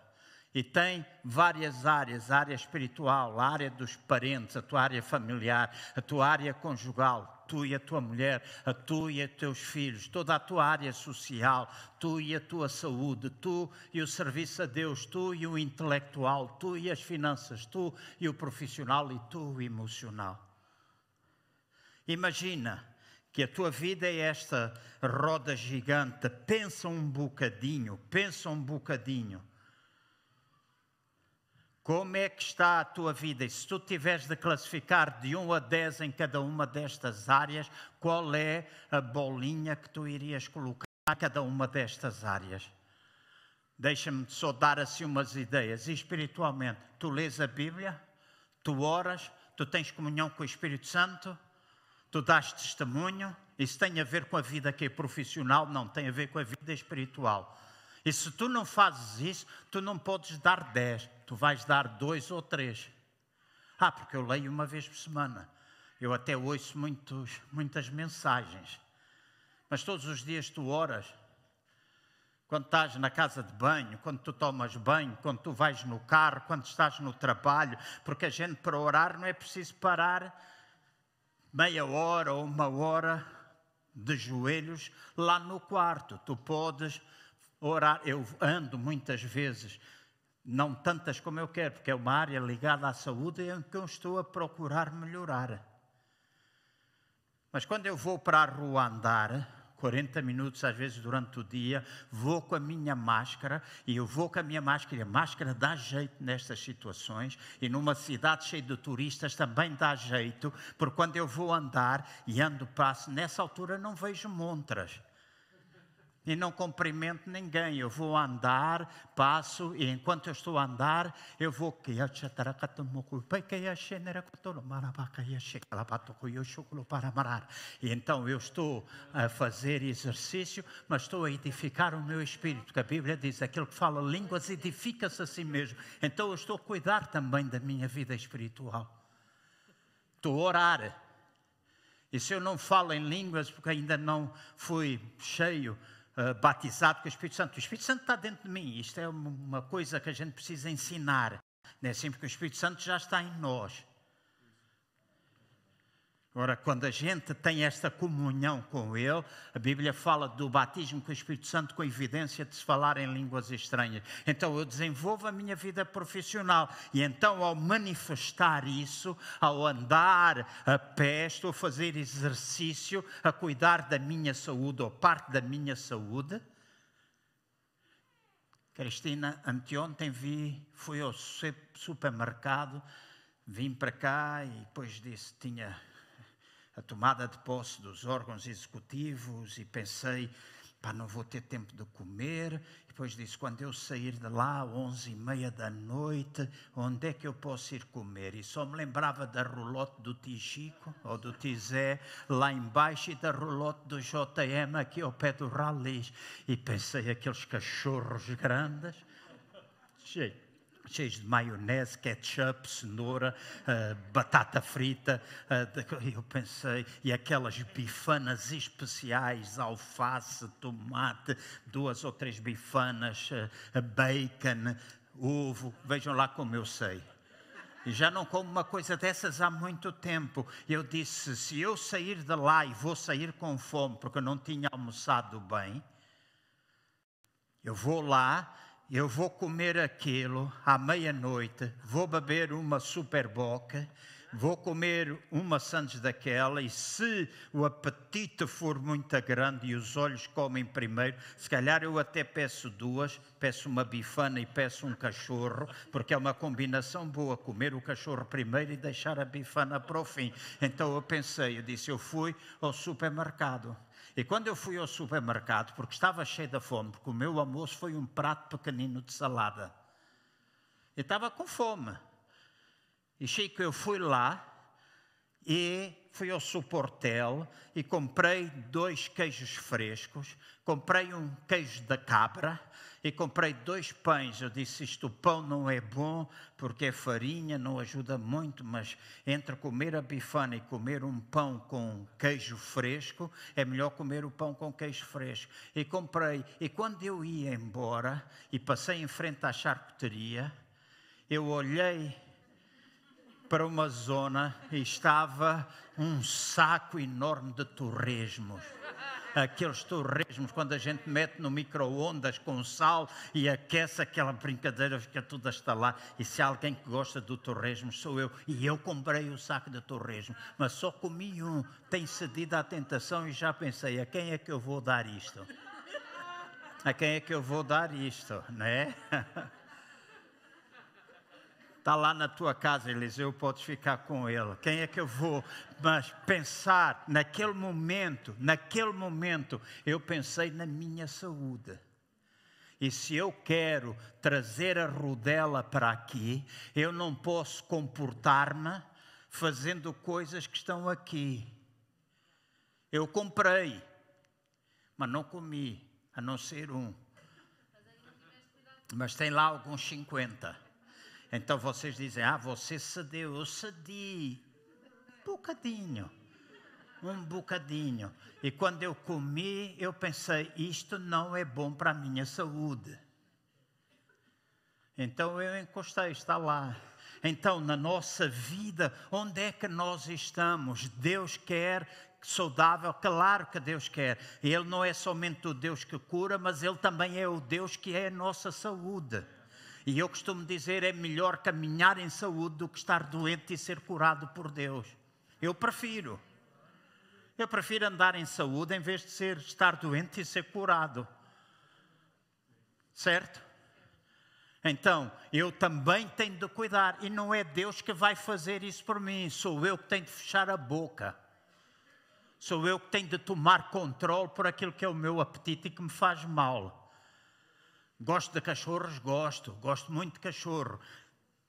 e tem várias áreas: a área espiritual, a área dos parentes, a tua área familiar, a tua área conjugal, tu e a tua mulher, a tu e os teus filhos, toda a tua área social, tu e a tua saúde, tu e o serviço a Deus, tu e o intelectual, tu e as finanças, tu e o profissional e tu o emocional. Imagina que a tua vida é esta roda gigante. Pensa um bocadinho, pensa um bocadinho. Como é que está a tua vida? E se tu tiveres de classificar de 1 a 10 em cada uma destas áreas, qual é a bolinha que tu irias colocar a cada uma destas áreas? Deixa-me só dar assim umas ideias. E espiritualmente, tu lês a Bíblia, tu oras, tu tens comunhão com o Espírito Santo, tu dás testemunho. Isso tem a ver com a vida que é profissional, não, tem a ver com a vida espiritual. E se tu não fazes isso, tu não podes dar 10, tu vais dar dois ou três. Ah, porque eu leio uma vez por semana. Eu até ouço muitos, muitas mensagens. Mas todos os dias tu oras. Quando estás na casa de banho, quando tu tomas banho, quando tu vais no carro, quando estás no trabalho, porque a gente para orar não é preciso parar meia hora ou uma hora de joelhos lá no quarto. Tu podes orar. Eu ando muitas vezes, não tantas como eu quero, porque é uma área ligada à saúde em que eu estou a procurar melhorar. Mas quando eu vou para a rua andar, 40 minutos às vezes durante o dia, vou com a minha máscara e eu vou com a minha máscara e a máscara dá jeito nestas situações e numa cidade cheia de turistas também dá jeito, porque quando eu vou andar e ando passo, nessa altura não vejo montras e não cumprimento ninguém. Eu vou andar, passo, e enquanto eu estou a andar, eu vou. E então eu estou a fazer exercício, mas estou a edificar o meu espírito, porque a Bíblia diz: aquele que fala línguas edifica-se a si mesmo. Então eu estou a cuidar também da minha vida espiritual. Estou a orar. E se eu não falo em línguas, porque ainda não fui cheio uh, batizado com o Espírito Santo. O Espírito Santo está dentro de mim. Isto é uma coisa que a gente precisa ensinar. Não é sempre que o Espírito Santo já está em nós. Agora, quando a gente tem esta comunhão com Ele, a Bíblia fala do batismo com o Espírito Santo com evidência de se falar em línguas estranhas. Então eu desenvolvo a minha vida profissional e então ao manifestar isso, ao andar a pé, estou a fazer exercício, a cuidar da minha saúde ou parte da minha saúde. Cristina, anteontem vi, fui ao supermercado, vim para cá e depois disse, tinha a tomada de posse dos órgãos executivos e pensei, pá, não vou ter tempo de comer. Depois disse, quando eu sair de lá, onze e meia da noite, onde é que eu posso ir comer? E só me lembrava da rolote do Tichico, ou do Tizé, lá embaixo, e da rolote do JM, aqui ao pé do Ralis. E pensei, aqueles cachorros grandes, cheio cheios de maionese, ketchup, cenoura, uh, batata frita. Uh, eu pensei, e aquelas bifanas especiais, alface, tomate, duas ou três bifanas, uh, bacon, ovo. Vejam lá como eu sei. Já não como uma coisa dessas há muito tempo. Eu disse: se eu sair de lá e vou sair com fome, porque eu não tinha almoçado bem, eu vou lá eu vou comer aquilo à meia-noite, vou beber uma super boca, vou comer uma sandes daquela, e se o apetite for muito grande e os olhos comem primeiro, se calhar eu até peço duas, peço uma bifana e peço um cachorro, porque é uma combinação boa, comer o cachorro primeiro e deixar a bifana para o fim. Então eu pensei, eu disse, eu fui ao supermercado e quando eu fui ao supermercado, porque estava cheio da fome, porque o meu almoço foi um prato pequenino de salada, eu estava com fome. E Chico, eu fui lá e fui ao Suportel e comprei dois queijos frescos, comprei um queijo da cabra e comprei dois pães. Eu disse: Isto pão não é bom porque é farinha, não ajuda muito, mas entre comer a bifana e comer um pão com queijo fresco, é melhor comer o pão com queijo fresco. E comprei. E quando eu ia embora e passei em frente à charcuteria, eu olhei para uma zona e estava um saco enorme de torresmos. Aqueles torresmos, quando a gente mete no micro-ondas com sal e aquece aquela brincadeira, fica tudo a estalar. E se há alguém que gosta do torresmo, sou eu. E eu comprei o saco de torresmo, mas só comi um. Tenho cedido à tentação e já pensei: a quem é que eu vou dar isto? A quem é que eu vou dar isto, não é? Está lá na tua casa, Eliseu, podes ficar com ele. Quem é que eu vou? Mas pensar naquele momento, naquele momento, eu pensei na minha saúde. E se eu quero trazer a rodela para aqui, eu não posso comportar-me fazendo coisas que estão aqui. Eu comprei, mas não comi, a não ser um. Mas tem lá alguns 50. Então vocês dizem: Ah, você cedeu. Eu cedi. Um bocadinho. Um bocadinho. E quando eu comi, eu pensei: Isto não é bom para a minha saúde. Então eu encostei, está lá. Então, na nossa vida, onde é que nós estamos? Deus quer saudável, claro que Deus quer. Ele não é somente o Deus que cura, mas Ele também é o Deus que é a nossa saúde. E eu costumo dizer: é melhor caminhar em saúde do que estar doente e ser curado por Deus. Eu prefiro. Eu prefiro andar em saúde em vez de ser, estar doente e ser curado. Certo? Então, eu também tenho de cuidar, e não é Deus que vai fazer isso por mim, sou eu que tenho de fechar a boca. Sou eu que tenho de tomar controle por aquilo que é o meu apetite e que me faz mal. Gosto de cachorros? Gosto, gosto muito de cachorro.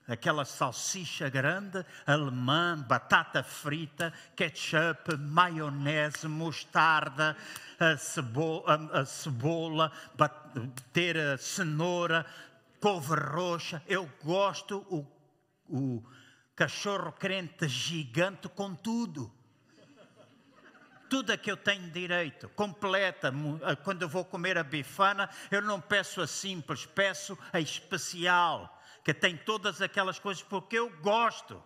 Aquela salsicha grande, alemã, batata frita, ketchup, maionese, mostarda, a cebola, a, cebola ter a cenoura, couve roxa. Eu gosto o, o cachorro crente gigante com tudo tudo a que eu tenho direito, completa. Eh, quando eu vou comer a bifana, eu não peço a simples, peço a especial, que tem todas aquelas coisas porque eu gosto.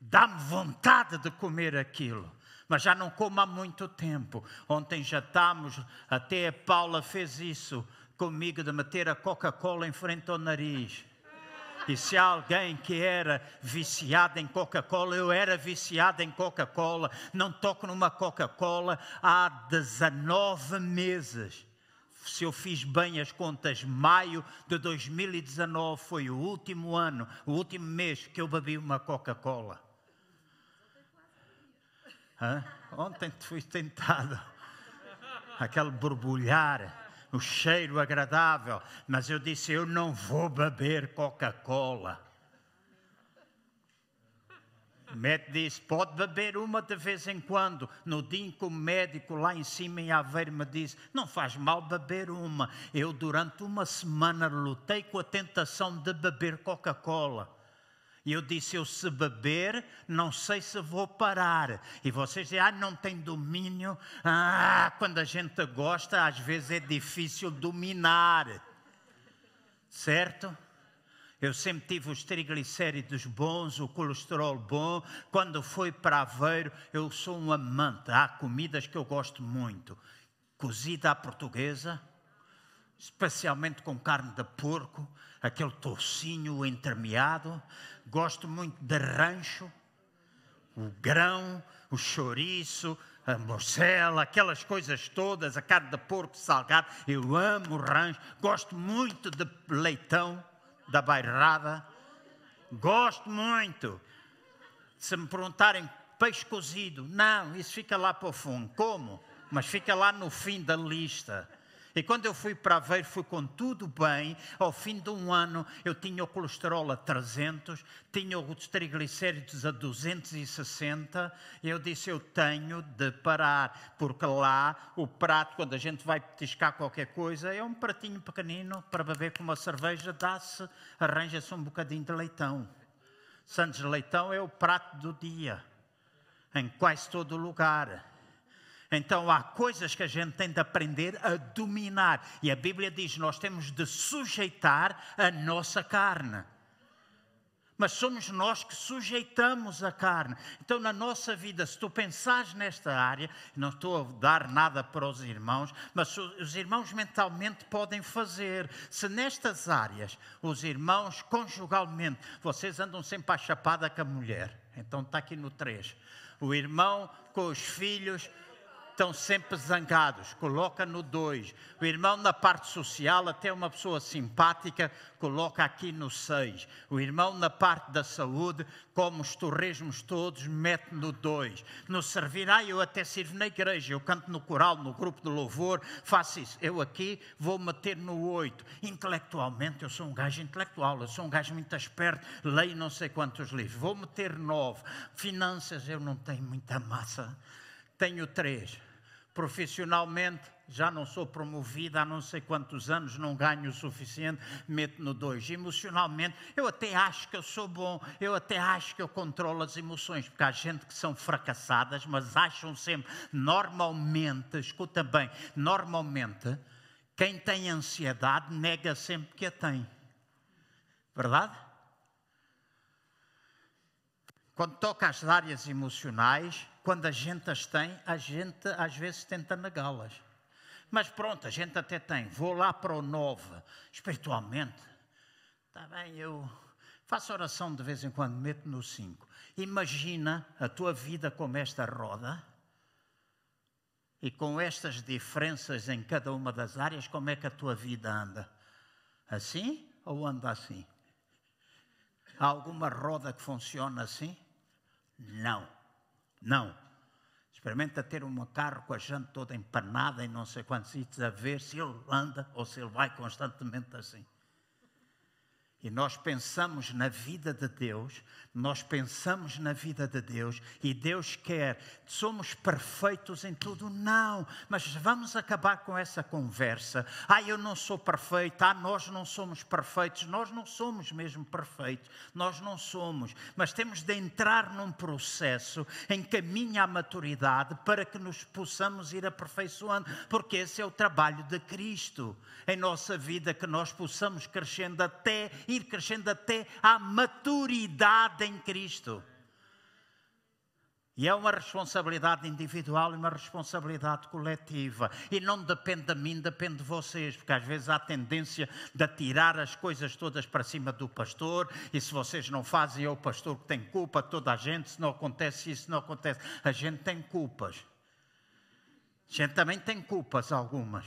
Dá-me vontade de comer aquilo. Mas já não como há muito tempo. Ontem já estamos, até a Paula fez isso comigo, de meter a Coca-Cola em frente ao nariz. E se há alguém que era viciado em Coca-Cola, eu era viciado em Coca-Cola, não toco numa Coca-Cola há 19 meses. Se eu fiz bem as contas, maio de 2019 foi o último ano, o último mês que eu bebi uma Coca-Cola. Ontem fui tentado. Aquele borbulhar o cheiro agradável, mas eu disse: Eu não vou beber Coca-Cola. O médico disse: Pode beber uma de vez em quando. No dia em que o médico lá em cima em Aveiro me disse: Não faz mal beber uma. Eu, durante uma semana, lutei com a tentação de beber Coca-Cola. E eu disse: Eu se beber, não sei se vou parar. E vocês dizem: Ah, não tem domínio. Ah, quando a gente gosta, às vezes é difícil dominar. Certo? Eu sempre tive os triglicéridos bons, o colesterol bom. Quando fui para Aveiro, eu sou um amante. Há comidas que eu gosto muito. Cozida à portuguesa, especialmente com carne de porco, aquele tocinho entremeado. Gosto muito de rancho, o grão, o chouriço, a morcela, aquelas coisas todas, a carne de porco salgado. Eu amo rancho. Gosto muito de leitão da bairrada. Gosto muito. Se me perguntarem peixe cozido, não, isso fica lá para o fundo. Como? Mas fica lá no fim da lista. E quando eu fui para Aveiro, fui com tudo bem. Ao fim de um ano, eu tinha o colesterol a 300, tinha os triglicéridos a 260. E eu disse: Eu tenho de parar, porque lá o prato, quando a gente vai petiscar qualquer coisa, é um pratinho pequenino para beber com uma cerveja, dá-se, arranja-se um bocadinho de leitão. Santos Leitão é o prato do dia, em quase todo lugar. Então há coisas que a gente tem de aprender a dominar. E a Bíblia diz: nós temos de sujeitar a nossa carne. Mas somos nós que sujeitamos a carne. Então, na nossa vida, se tu pensares nesta área, não estou a dar nada para os irmãos, mas os irmãos mentalmente podem fazer. Se nestas áreas, os irmãos conjugalmente, vocês andam sempre à chapada com a mulher. Então, está aqui no 3. O irmão com os filhos estão sempre zangados, coloca no 2. O irmão na parte social, até uma pessoa simpática, coloca aqui no 6. O irmão na parte da saúde, como os torresmos todos, mete no 2. No servir, eu até sirvo na igreja, eu canto no coral, no grupo de louvor, faço isso. Eu aqui vou meter no 8. Intelectualmente, eu sou um gajo intelectual, eu sou um gajo muito esperto, leio não sei quantos livros, vou meter 9. Finanças, eu não tenho muita massa, tenho 3 profissionalmente já não sou promovida há não sei quantos anos, não ganho o suficiente, meto no dois. Emocionalmente, eu até acho que eu sou bom, eu até acho que eu controlo as emoções, porque há gente que são fracassadas, mas acham sempre, normalmente, escuta bem, normalmente, quem tem ansiedade nega sempre que a tem. Verdade? Quando toca às áreas emocionais, quando a gente as tem, a gente às vezes tenta negá-las. Mas pronto, a gente até tem. Vou lá para o 9, espiritualmente. Está bem, eu faço oração de vez em quando, meto no 5. Imagina a tua vida como esta roda e com estas diferenças em cada uma das áreas, como é que a tua vida anda? Assim ou anda assim? Há alguma roda que funciona assim? Não. Não. Experimenta ter um carro com a jante toda empanada em não sei quantos sítios a ver se ele anda ou se ele vai constantemente assim. E nós pensamos na vida de Deus, nós pensamos na vida de Deus e Deus quer, somos perfeitos em tudo? Não, mas vamos acabar com essa conversa. Ah, eu não sou perfeito, ah, nós não somos perfeitos, nós não somos mesmo perfeitos, nós não somos, mas temos de entrar num processo em caminho à maturidade para que nos possamos ir aperfeiçoando, porque esse é o trabalho de Cristo em nossa vida, que nós possamos crescendo até ir crescendo até à maturidade em Cristo. E é uma responsabilidade individual e uma responsabilidade coletiva. E não depende de mim, depende de vocês, porque às vezes há tendência de atirar as coisas todas para cima do pastor, e se vocês não fazem, é o pastor que tem culpa, toda a gente, se não acontece isso, não acontece. A gente tem culpas. A gente também tem culpas, algumas.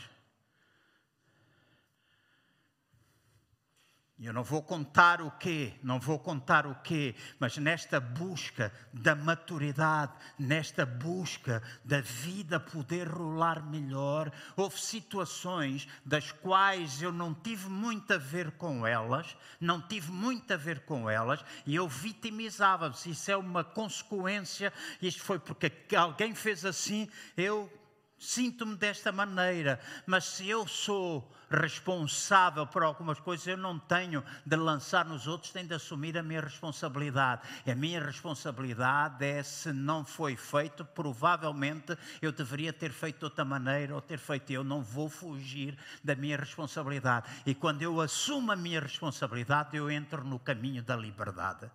Eu não vou contar o quê, não vou contar o quê, mas nesta busca da maturidade, nesta busca da vida poder rolar melhor, houve situações das quais eu não tive muito a ver com elas, não tive muito a ver com elas, e eu vitimizava-me. Isso é uma consequência, isto foi porque alguém fez assim, eu sinto-me desta maneira, mas se eu sou responsável por algumas coisas, eu não tenho de lançar nos outros, tenho de assumir a minha responsabilidade. E a minha responsabilidade é se não foi feito, provavelmente eu deveria ter feito de outra maneira ou ter feito. Eu não vou fugir da minha responsabilidade. E quando eu assumo a minha responsabilidade, eu entro no caminho da liberdade.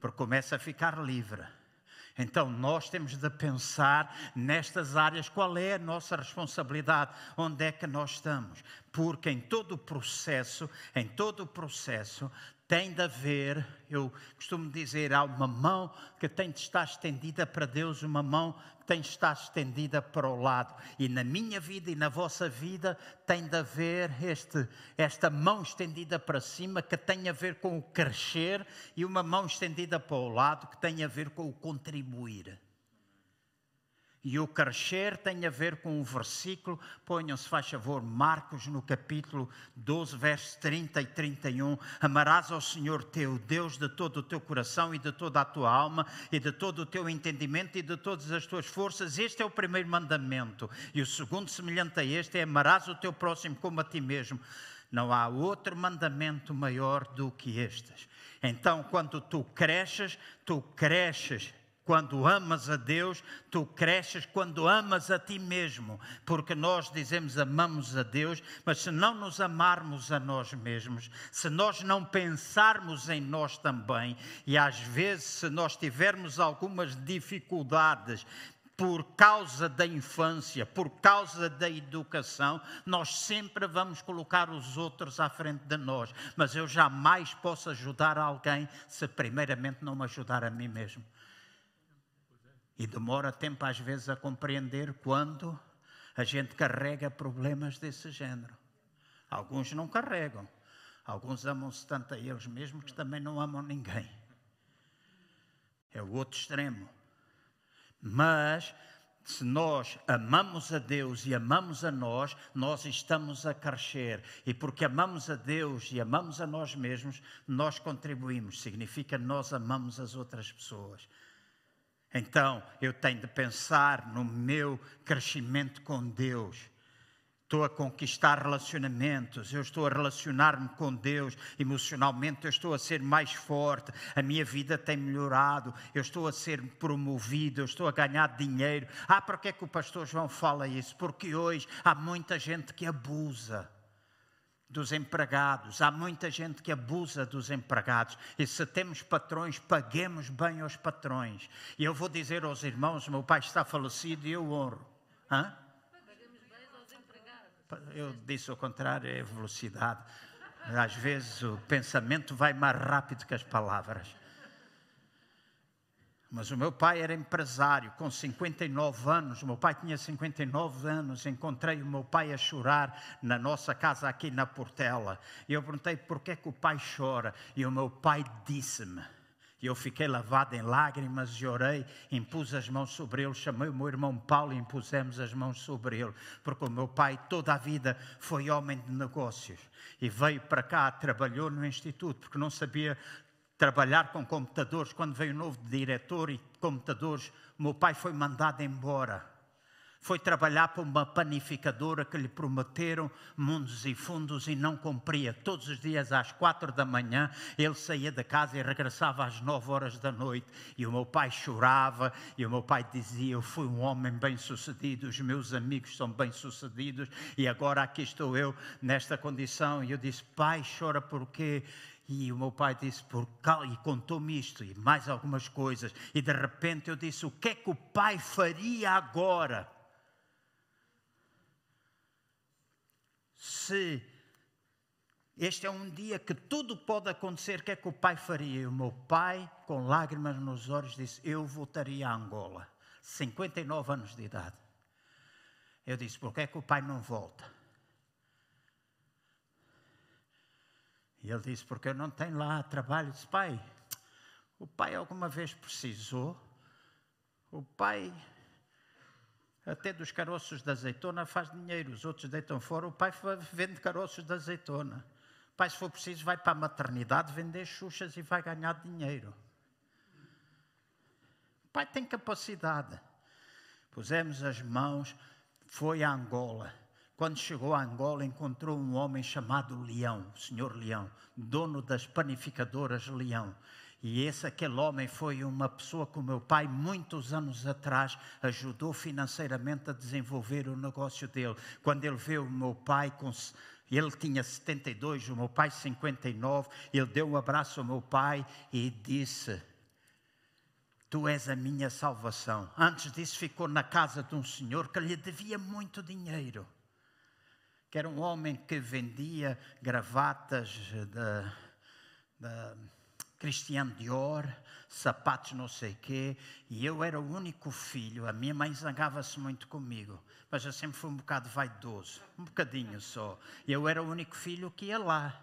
Porque começo a ficar livre então nós temos de pensar nestas áreas. Qual é a nossa responsabilidade, onde é que nós estamos, porque em todo o processo, em todo o processo tem de haver, eu costumo dizer, há uma mão que tem de estar estendida para Deus, uma mão que tem de estar estendida para o lado. E na minha vida e na vossa vida tem de haver este, esta mão estendida para cima que tem a ver com o crescer e uma mão estendida para o lado que tem a ver com o contribuir. E o crescer tem a ver com o versículo, ponham-se, faz favor, Marcos no capítulo 12, versos 30 e 31. Amarás ao Senhor teu Deus de todo o teu coração e de toda a tua alma e de todo o teu entendimento e de todas as tuas forças. Este é o primeiro mandamento. E o segundo, semelhante a este, é amarás o teu próximo como a ti mesmo. Não há outro mandamento maior do que estes. Então, quando tu cresces, tu cresces quando amas a Deus, tu cresces quando amas a ti mesmo, porque nós dizemos amamos a Deus, mas se não nos amarmos a nós mesmos, se nós não pensarmos em nós também, e às vezes se nós tivermos algumas dificuldades por causa da infância, por causa da educação, nós sempre vamos colocar os outros à frente de nós, mas eu jamais posso ajudar alguém se primeiramente não me ajudar a mim mesmo. E demora tempo, às vezes, a compreender quando a gente carrega problemas desse género. Alguns não carregam. Alguns amam-se tanto a eles mesmos que também não amam ninguém. É o outro extremo. Mas se nós amamos a Deus e amamos a nós, nós estamos a crescer. E porque amamos a Deus e amamos a nós mesmos, nós contribuímos. Significa nós amamos as outras pessoas. Então, eu tenho de pensar no meu crescimento com Deus estou a conquistar relacionamentos, eu estou a relacionar-me com Deus emocionalmente, eu estou a ser mais forte, a minha vida tem melhorado, eu estou a ser promovido, eu estou a ganhar dinheiro. Ah, para que é que o pastor João fala isso? Porque hoje há muita gente que abusa dos empregados, há muita gente que abusa dos empregados. E se temos patrões, paguemos bem aos patrões. E eu vou dizer aos irmãos: meu pai está falecido e eu honro. Hã? Eu disse o contrário, é velocidade. Às vezes o pensamento vai mais rápido que as palavras. Mas o meu pai era empresário, com 59 anos. O meu pai tinha 59 anos. Encontrei o meu pai a chorar na nossa casa aqui na Portela. E eu perguntei por que, é que o pai chora. E o meu pai disse-me: e eu fiquei lavado em lágrimas e orei, impus as mãos sobre ele, chamei o meu irmão Paulo e impusemos as mãos sobre ele, porque o meu pai toda a vida foi homem de negócios e veio para cá, trabalhou no instituto, porque não sabia trabalhar com computadores. Quando veio o novo diretor e computadores, meu pai foi mandado embora foi trabalhar para uma panificadora que lhe prometeram mundos e fundos e não cumpria. Todos os dias às quatro da manhã ele saía da casa e regressava às nove horas da noite. E o meu pai chorava e o meu pai dizia: Eu fui um homem bem sucedido, os meus amigos são bem sucedidos e agora aqui estou eu nesta condição. E eu disse: Pai, chora por quê? E o meu pai disse, por cal... e contou-me isto e mais algumas coisas. E de repente eu disse: O que é que o pai faria agora? se este é um dia que tudo pode acontecer, o que é que o pai faria? E o meu pai, com lágrimas nos olhos, disse: Eu voltaria a Angola, 59 anos de idade. Eu disse: Por que é que o pai não volta? E ele disse: Porque eu não tenho lá trabalho. Disse: Pai, o pai alguma vez precisou. O pai até dos caroços de azeitona faz dinheiro, os outros deitam fora, o pai vende caroços de azeitona. Pai, se for preciso, vai para a maternidade vender xuxas e vai ganhar dinheiro. O pai tem capacidade. Pusemos as mãos, foi a Angola. Quando chegou a Angola, encontrou um homem chamado Leão, o senhor Leão, dono das panificadoras Leão. E esse, aquele homem, foi uma pessoa que o meu pai, muitos anos atrás, ajudou financeiramente a desenvolver o negócio dele. Quando ele vê o meu pai. Ele tinha 72, o meu pai 59. Ele deu um abraço ao meu pai e disse: Tu és a minha salvação. Antes disso, ficou na casa de um senhor que lhe devia muito dinheiro. Que era um homem que vendia gravatas de, de Cristiano Dior, sapatos não sei quê, e eu era o único filho. A minha mãe zangava-se muito comigo, mas eu sempre fui um bocado vaidoso, um bocadinho só. Eu era o único filho que ia lá.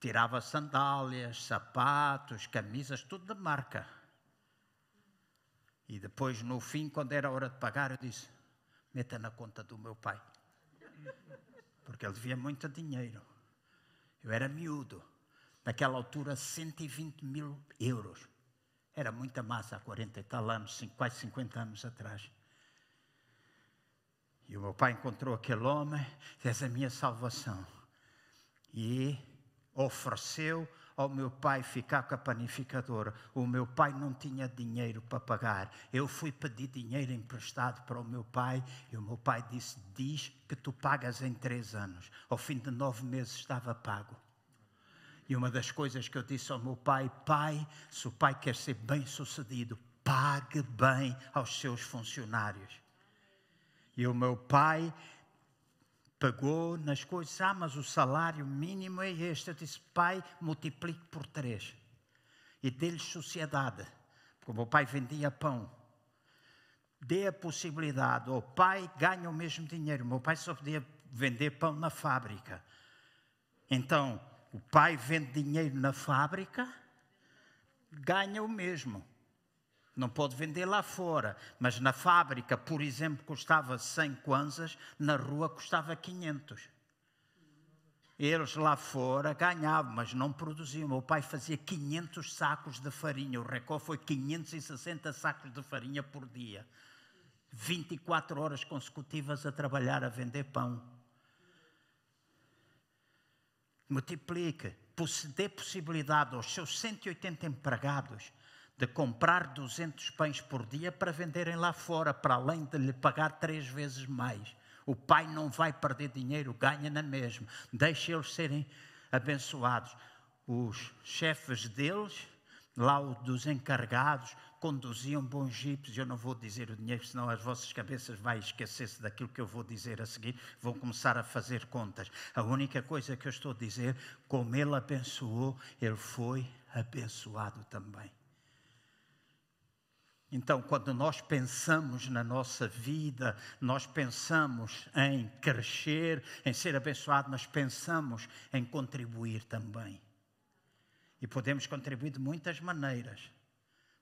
Tirava sandálias, sapatos, camisas, tudo da marca. E depois, no fim, quando era hora de pagar, eu disse: meta na conta do meu pai. Porque ele devia muito dinheiro. Eu era miúdo naquela altura 120 mil euros. Era muita massa há 40 e tal anos, quase 50 anos atrás. E o meu pai encontrou aquele homem, fez a minha salvação. E ofereceu ao meu pai ficar com a panificadora. O meu pai não tinha dinheiro para pagar. Eu fui pedir dinheiro emprestado para o meu pai e o meu pai disse: Diz que tu pagas em três anos. Ao fim de nove meses estava pago. E uma das coisas que eu disse ao meu pai: Pai, se o pai quer ser bem sucedido, pague bem aos seus funcionários. E o meu pai pagou nas coisas, ah, mas o salário mínimo é este. Eu disse: Pai, multiplique por três e dê-lhes sociedade. Porque o meu pai vendia pão dê a possibilidade. O pai ganha o mesmo dinheiro. O meu pai só podia vender pão na fábrica. Então, o pai vende dinheiro na fábrica, ganha o mesmo. Não pode vender lá fora, mas na fábrica, por exemplo, custava 100 kwanzas, na rua custava 500. Eles lá fora ganhavam, mas não produziam. Meu pai fazia 500 sacos de farinha. O recorde foi 560 sacos de farinha por dia. 24 horas consecutivas a trabalhar, a vender pão. Multiplique, dê possibilidade aos seus 180 empregados de comprar 200 pães por dia para venderem lá fora, para além de lhe pagar três vezes mais. O pai não vai perder dinheiro, ganha na mesma. Deixe eles serem abençoados. Os chefes deles, lá dos encarregados, conduziam bons jipes. Eu não vou dizer o dinheiro, senão as vossas cabeças vão esquecer-se daquilo que eu vou dizer a seguir. Vão começar a fazer contas. A única coisa que eu estou a dizer, como ele abençoou, ele foi abençoado também. Então, quando nós pensamos na nossa vida, nós pensamos em crescer, em ser abençoado, mas pensamos em contribuir também. E podemos contribuir de muitas maneiras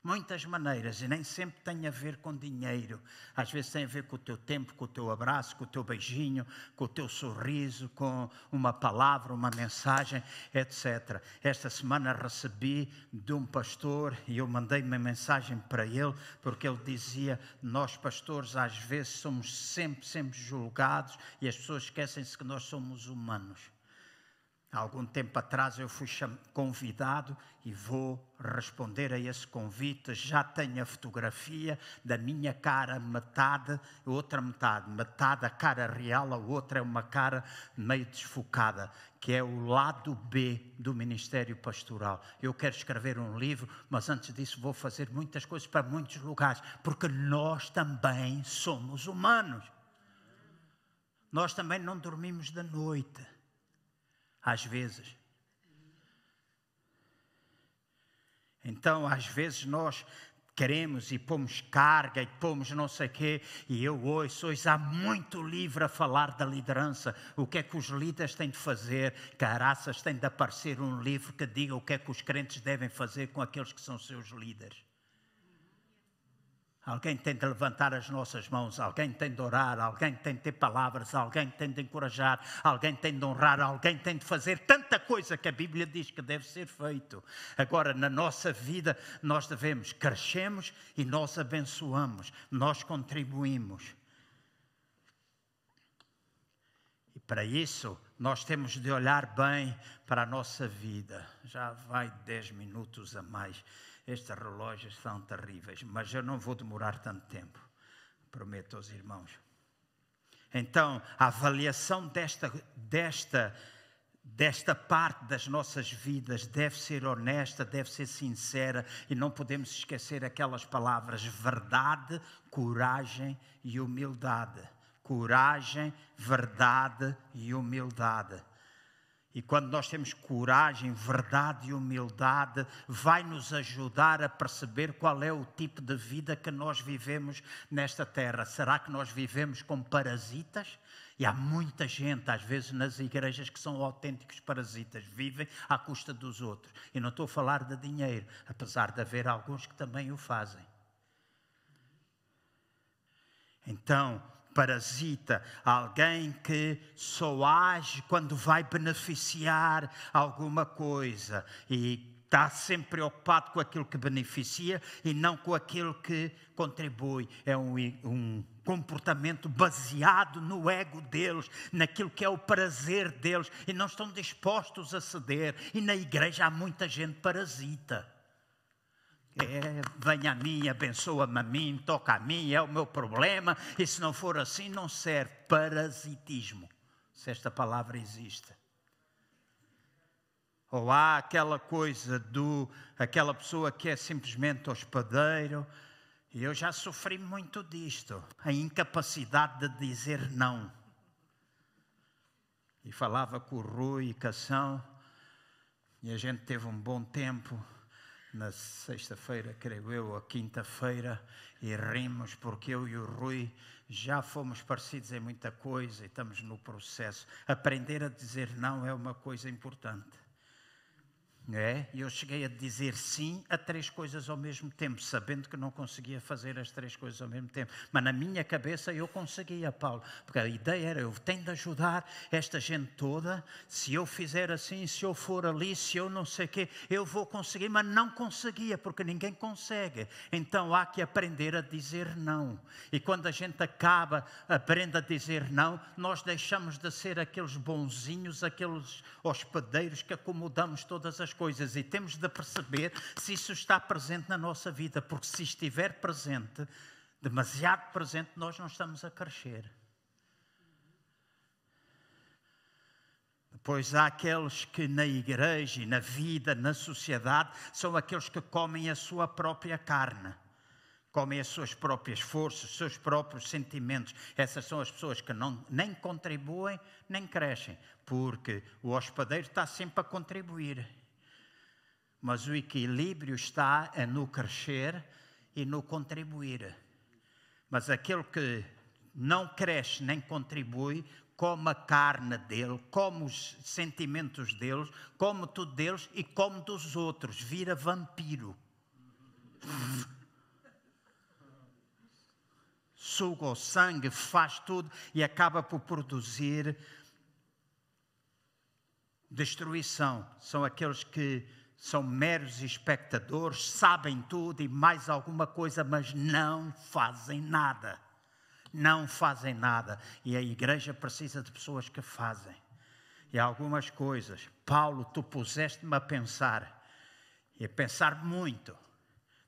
muitas maneiras e nem sempre tem a ver com dinheiro. Às vezes tem a ver com o teu tempo, com o teu abraço, com o teu beijinho, com o teu sorriso, com uma palavra, uma mensagem, etc. Esta semana recebi de um pastor e eu mandei uma mensagem para ele, porque ele dizia: Nós, pastores, às vezes somos sempre, sempre julgados e as pessoas esquecem-se que nós somos humanos. Há algum tempo atrás eu fui convidado e vou responder a esse convite. Já tenho a fotografia da minha cara, metade, outra metade. Metade a cara real, a outra é uma cara meio desfocada, que é o lado B do Ministério Pastoral. Eu quero escrever um livro, mas antes disso vou fazer muitas coisas para muitos lugares, porque nós também somos humanos. Nós também não dormimos da noite às vezes. Então, às vezes, nós queremos e pomos carga e pomos não sei quê, e eu hoje há muito livro a falar da liderança, o que é que os líderes têm de fazer, caraças, tem de aparecer um livro que diga o que é que os crentes devem fazer com aqueles que são seus líderes. Alguém tem de levantar as nossas mãos, alguém tem de orar, alguém tem de ter palavras, alguém tem de encorajar, alguém tem de honrar, alguém tem de fazer tanta coisa que a Bíblia diz que deve ser feito. Agora, na nossa vida, nós devemos, crescemos e nós abençoamos, nós contribuímos. E para isso, nós temos de olhar bem para a nossa vida. Já vai dez minutos a mais. Estes relógios são terríveis, mas eu não vou demorar tanto tempo, prometo aos irmãos. Então, a avaliação desta, desta, desta parte das nossas vidas deve ser honesta, deve ser sincera e não podemos esquecer aquelas palavras verdade, coragem e humildade. Coragem, verdade e humildade. E quando nós temos coragem, verdade e humildade, vai nos ajudar a perceber qual é o tipo de vida que nós vivemos nesta terra. Será que nós vivemos como parasitas? E há muita gente, às vezes, nas igrejas que são autênticos parasitas, vivem à custa dos outros. E não estou a falar de dinheiro, apesar de haver alguns que também o fazem. Então, parasita, alguém que só age quando vai beneficiar alguma coisa e está sempre preocupado com aquilo que beneficia e não com aquilo que contribui. É um, um, comportamento baseado no ego deles, naquilo que é o prazer deles e não estão dispostos a ceder. E na igreja há muita gente parasita. É, venha a mim, abençoa-me a mim, toca a mim, é o meu problema, e se não for assim, não serve. Parasitismo, se esta palavra existe. Ou há aquela coisa do, aquela pessoa que é simplesmente hospedeiro, e eu já sofri muito disto, a incapacidade de dizer não. E falava com o Rui e Cação, e a gente teve um bom tempo na sexta-feira, creio eu, ou quinta-feira, e rimos porque eu e o Rui já fomos parecidos em muita coisa e estamos no processo. Aprender a dizer não é uma coisa importante. É, eu cheguei a dizer sim a três coisas ao mesmo tempo, sabendo que não conseguia fazer as três coisas ao mesmo tempo. Mas na minha cabeça eu conseguia, Paulo, porque a ideia era: eu tenho de ajudar esta gente toda. Se eu fizer assim, se eu for ali, se eu não sei o quê, eu vou conseguir. Mas não conseguia, porque ninguém consegue. Então há que aprender a dizer não. E quando a gente acaba, aprende a dizer não, nós deixamos de ser aqueles bonzinhos, aqueles hospedeiros que acomodamos todas as coisas e temos de perceber se isso está presente na nossa vida, porque se estiver presente, demasiado presente, nós não estamos a crescer. Depois há aqueles que na igreja e na vida, na sociedade, são aqueles que comem a sua própria carne comem as suas próprias forças, os seus próprios sentimentos. Essas são as pessoas que não, nem contribuem nem crescem, porque o hospedeiro está sempre a contribuir mas o equilíbrio está no crescer e no contribuir. Mas aquele que não cresce nem contribui, come a carne dele, come os sentimentos deles, come tudo deles e come dos outros, vira vampiro. Suga o sangue, faz tudo e acaba por produzir destruição. São aqueles que são meros espectadores, sabem tudo e mais alguma coisa, mas não fazem nada. Não fazem nada. E a igreja precisa de pessoas que fazem. E algumas coisas, Paulo, tu puseste-me a pensar, e a pensar muito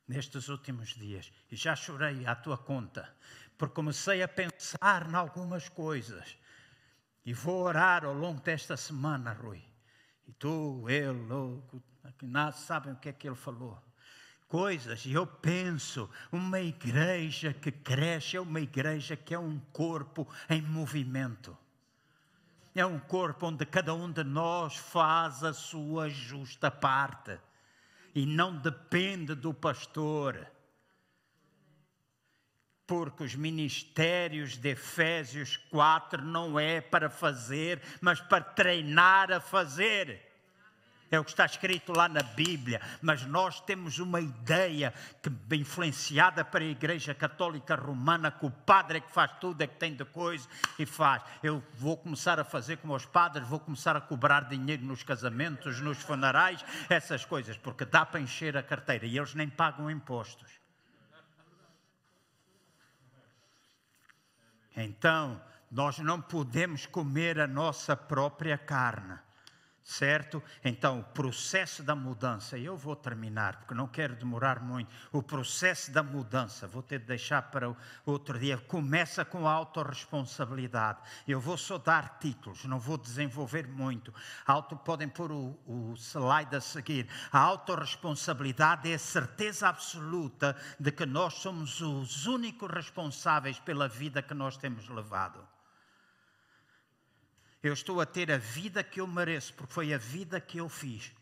nestes últimos dias, e já chorei à tua conta, porque comecei a pensar em algumas coisas. E vou orar ao longo desta semana, Rui. E tu, eu, louco, nada sabem o que é que ele falou. Coisas, e eu penso, uma igreja que cresce é uma igreja que é um corpo em movimento. É um corpo onde cada um de nós faz a sua justa parte e não depende do pastor. Porque os ministérios de Efésios 4 não é para fazer, mas para treinar a fazer. É o que está escrito lá na Bíblia, mas nós temos uma ideia que influenciada para a Igreja Católica Romana que o padre é que faz tudo, é que tem de coisa e faz. Eu vou começar a fazer como os padres, vou começar a cobrar dinheiro nos casamentos, nos funerais, essas coisas, porque dá para encher a carteira e eles nem pagam impostos. Então, nós não podemos comer a nossa própria carne certo? Então, o processo da mudança, eu vou terminar, porque não quero demorar muito. O processo da mudança, vou ter de deixar para outro dia, começa com a autorresponsabilidade. Eu vou só dar títulos, não vou desenvolver muito. Auto, podem pôr o, o slide a seguir. A autorresponsabilidade é a certeza absoluta de que nós somos os únicos responsáveis pela vida que nós temos levado. Eu estou a ter a vida que eu mereço, porque foi a vida que eu fiz,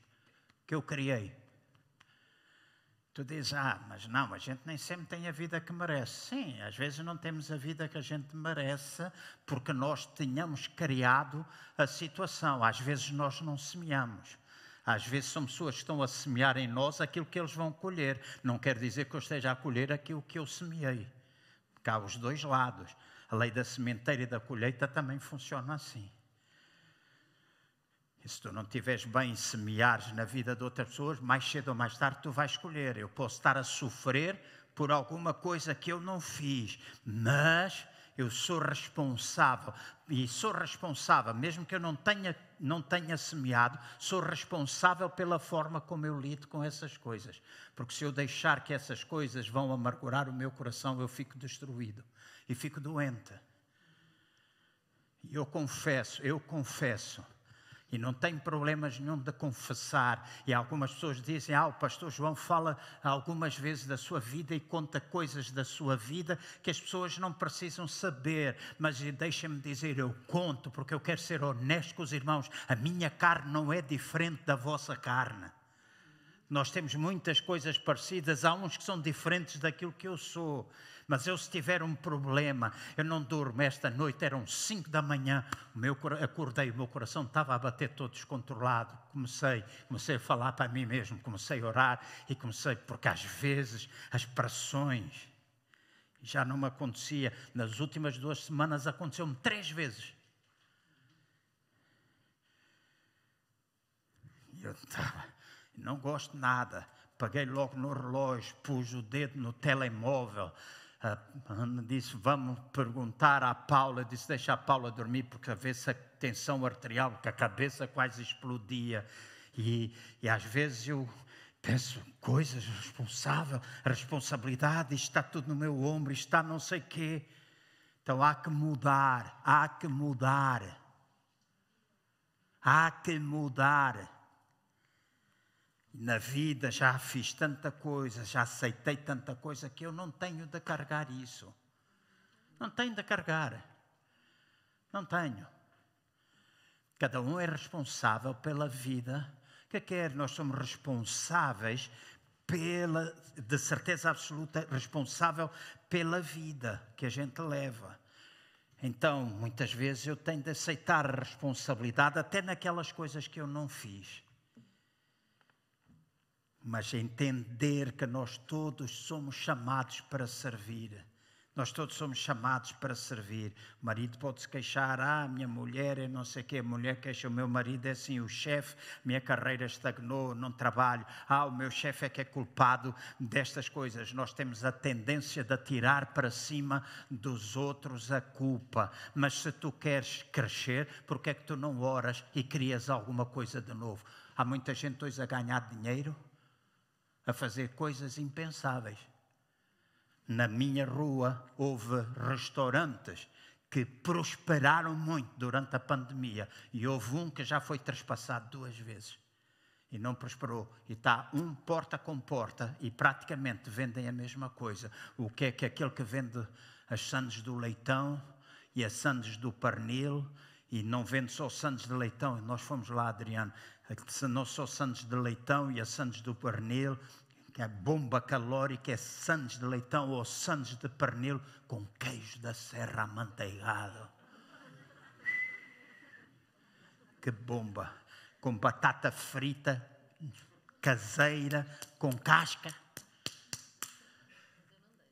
que eu criei. Tu dizes, ah, mas não, a gente nem sempre tem a vida que merece. Sim, às vezes não temos a vida que a gente merece porque nós tenhamos criado a situação. Às vezes nós não semeamos. Às vezes são pessoas que estão a semear em nós aquilo que eles vão colher. Não quer dizer que eu esteja a colher aquilo que eu semeei. Há os dois lados. A lei da sementeira e da colheita também funciona assim. E se tu não estiveres bem semeares na vida de outras pessoas, mais cedo ou mais tarde tu vais escolher. Eu posso estar a sofrer por alguma coisa que eu não fiz, mas eu sou responsável. E sou responsável, mesmo que eu não tenha, não tenha semeado, sou responsável pela forma como eu lido com essas coisas. Porque se eu deixar que essas coisas vão amargurar o meu coração, eu fico destruído e fico doente. E eu confesso, eu confesso e não tem problemas nenhum de confessar. E algumas pessoas dizem: Ah, o pastor João fala algumas vezes da sua vida e conta coisas da sua vida que as pessoas não precisam saber. Mas deixem-me dizer: eu conto porque eu quero ser honesto com os irmãos. A minha carne não é diferente da vossa carne. Nós temos muitas coisas parecidas, há uns que são diferentes daquilo que eu sou. Mas eu, se tiver um problema, eu não durmo esta noite, eram 5 da manhã, o meu, acordei, o meu coração estava a bater todo descontrolado. Comecei, comecei a falar para mim mesmo, comecei a orar e comecei, porque às vezes as pressões já não me acontecia. Nas últimas duas semanas aconteceu-me três vezes. Eu estava, não gosto nada. Paguei logo no relógio, pus o dedo no telemóvel, Ana disse: Vamos perguntar à Paula. Disse: Deixa a Paula dormir, porque a ver se a tensão arterial, porque a cabeça quase explodia. E, e às vezes eu penso: coisas responsável, responsabilidade, está tudo no meu ombro, está não sei quê. Então há que mudar, há que mudar. Há que mudar. Na vida já fiz tanta coisa, já aceitei tanta coisa que eu não tenho de carregar isso. Não tenho de carregar. Não tenho. Cada um é responsável pela vida que quer. Nós somos responsáveis pela, de certeza absoluta, responsável pela vida que a gente leva. Então, muitas vezes eu tenho de aceitar a responsabilidade até naquelas coisas que eu não fiz mas entender que nós todos somos chamados para servir. Nós todos somos chamados para servir. O marido pode se queixar, ah, minha mulher é não sei o quê. A mulher queixa, o meu marido é assim, o chefe, minha carreira estagnou, não trabalho. Ah, o meu chefe é que é culpado destas coisas. Nós temos a tendência de tirar para cima dos outros a culpa. Mas se tu queres crescer, por que é que tu não oras e crias alguma coisa de novo? Há muita gente hoje a ganhar dinheiro a fazer coisas impensáveis. Na minha rua houve restaurantes que prosperaram muito durante a pandemia e houve um que já foi traspassado duas vezes e não prosperou. E está um porta com porta e praticamente vendem a mesma coisa. O que é que aquele que vende as sandes do leitão e as sandes do pernil e não vende só sandes de leitão. Nós fomos lá, Adriano, não só sandes de leitão e a sandes do pernil, que é bomba calórica, é sandes de leitão ou sandes de pernil com queijo da serra amanteigado. Que bomba! Com batata frita, caseira, com casca.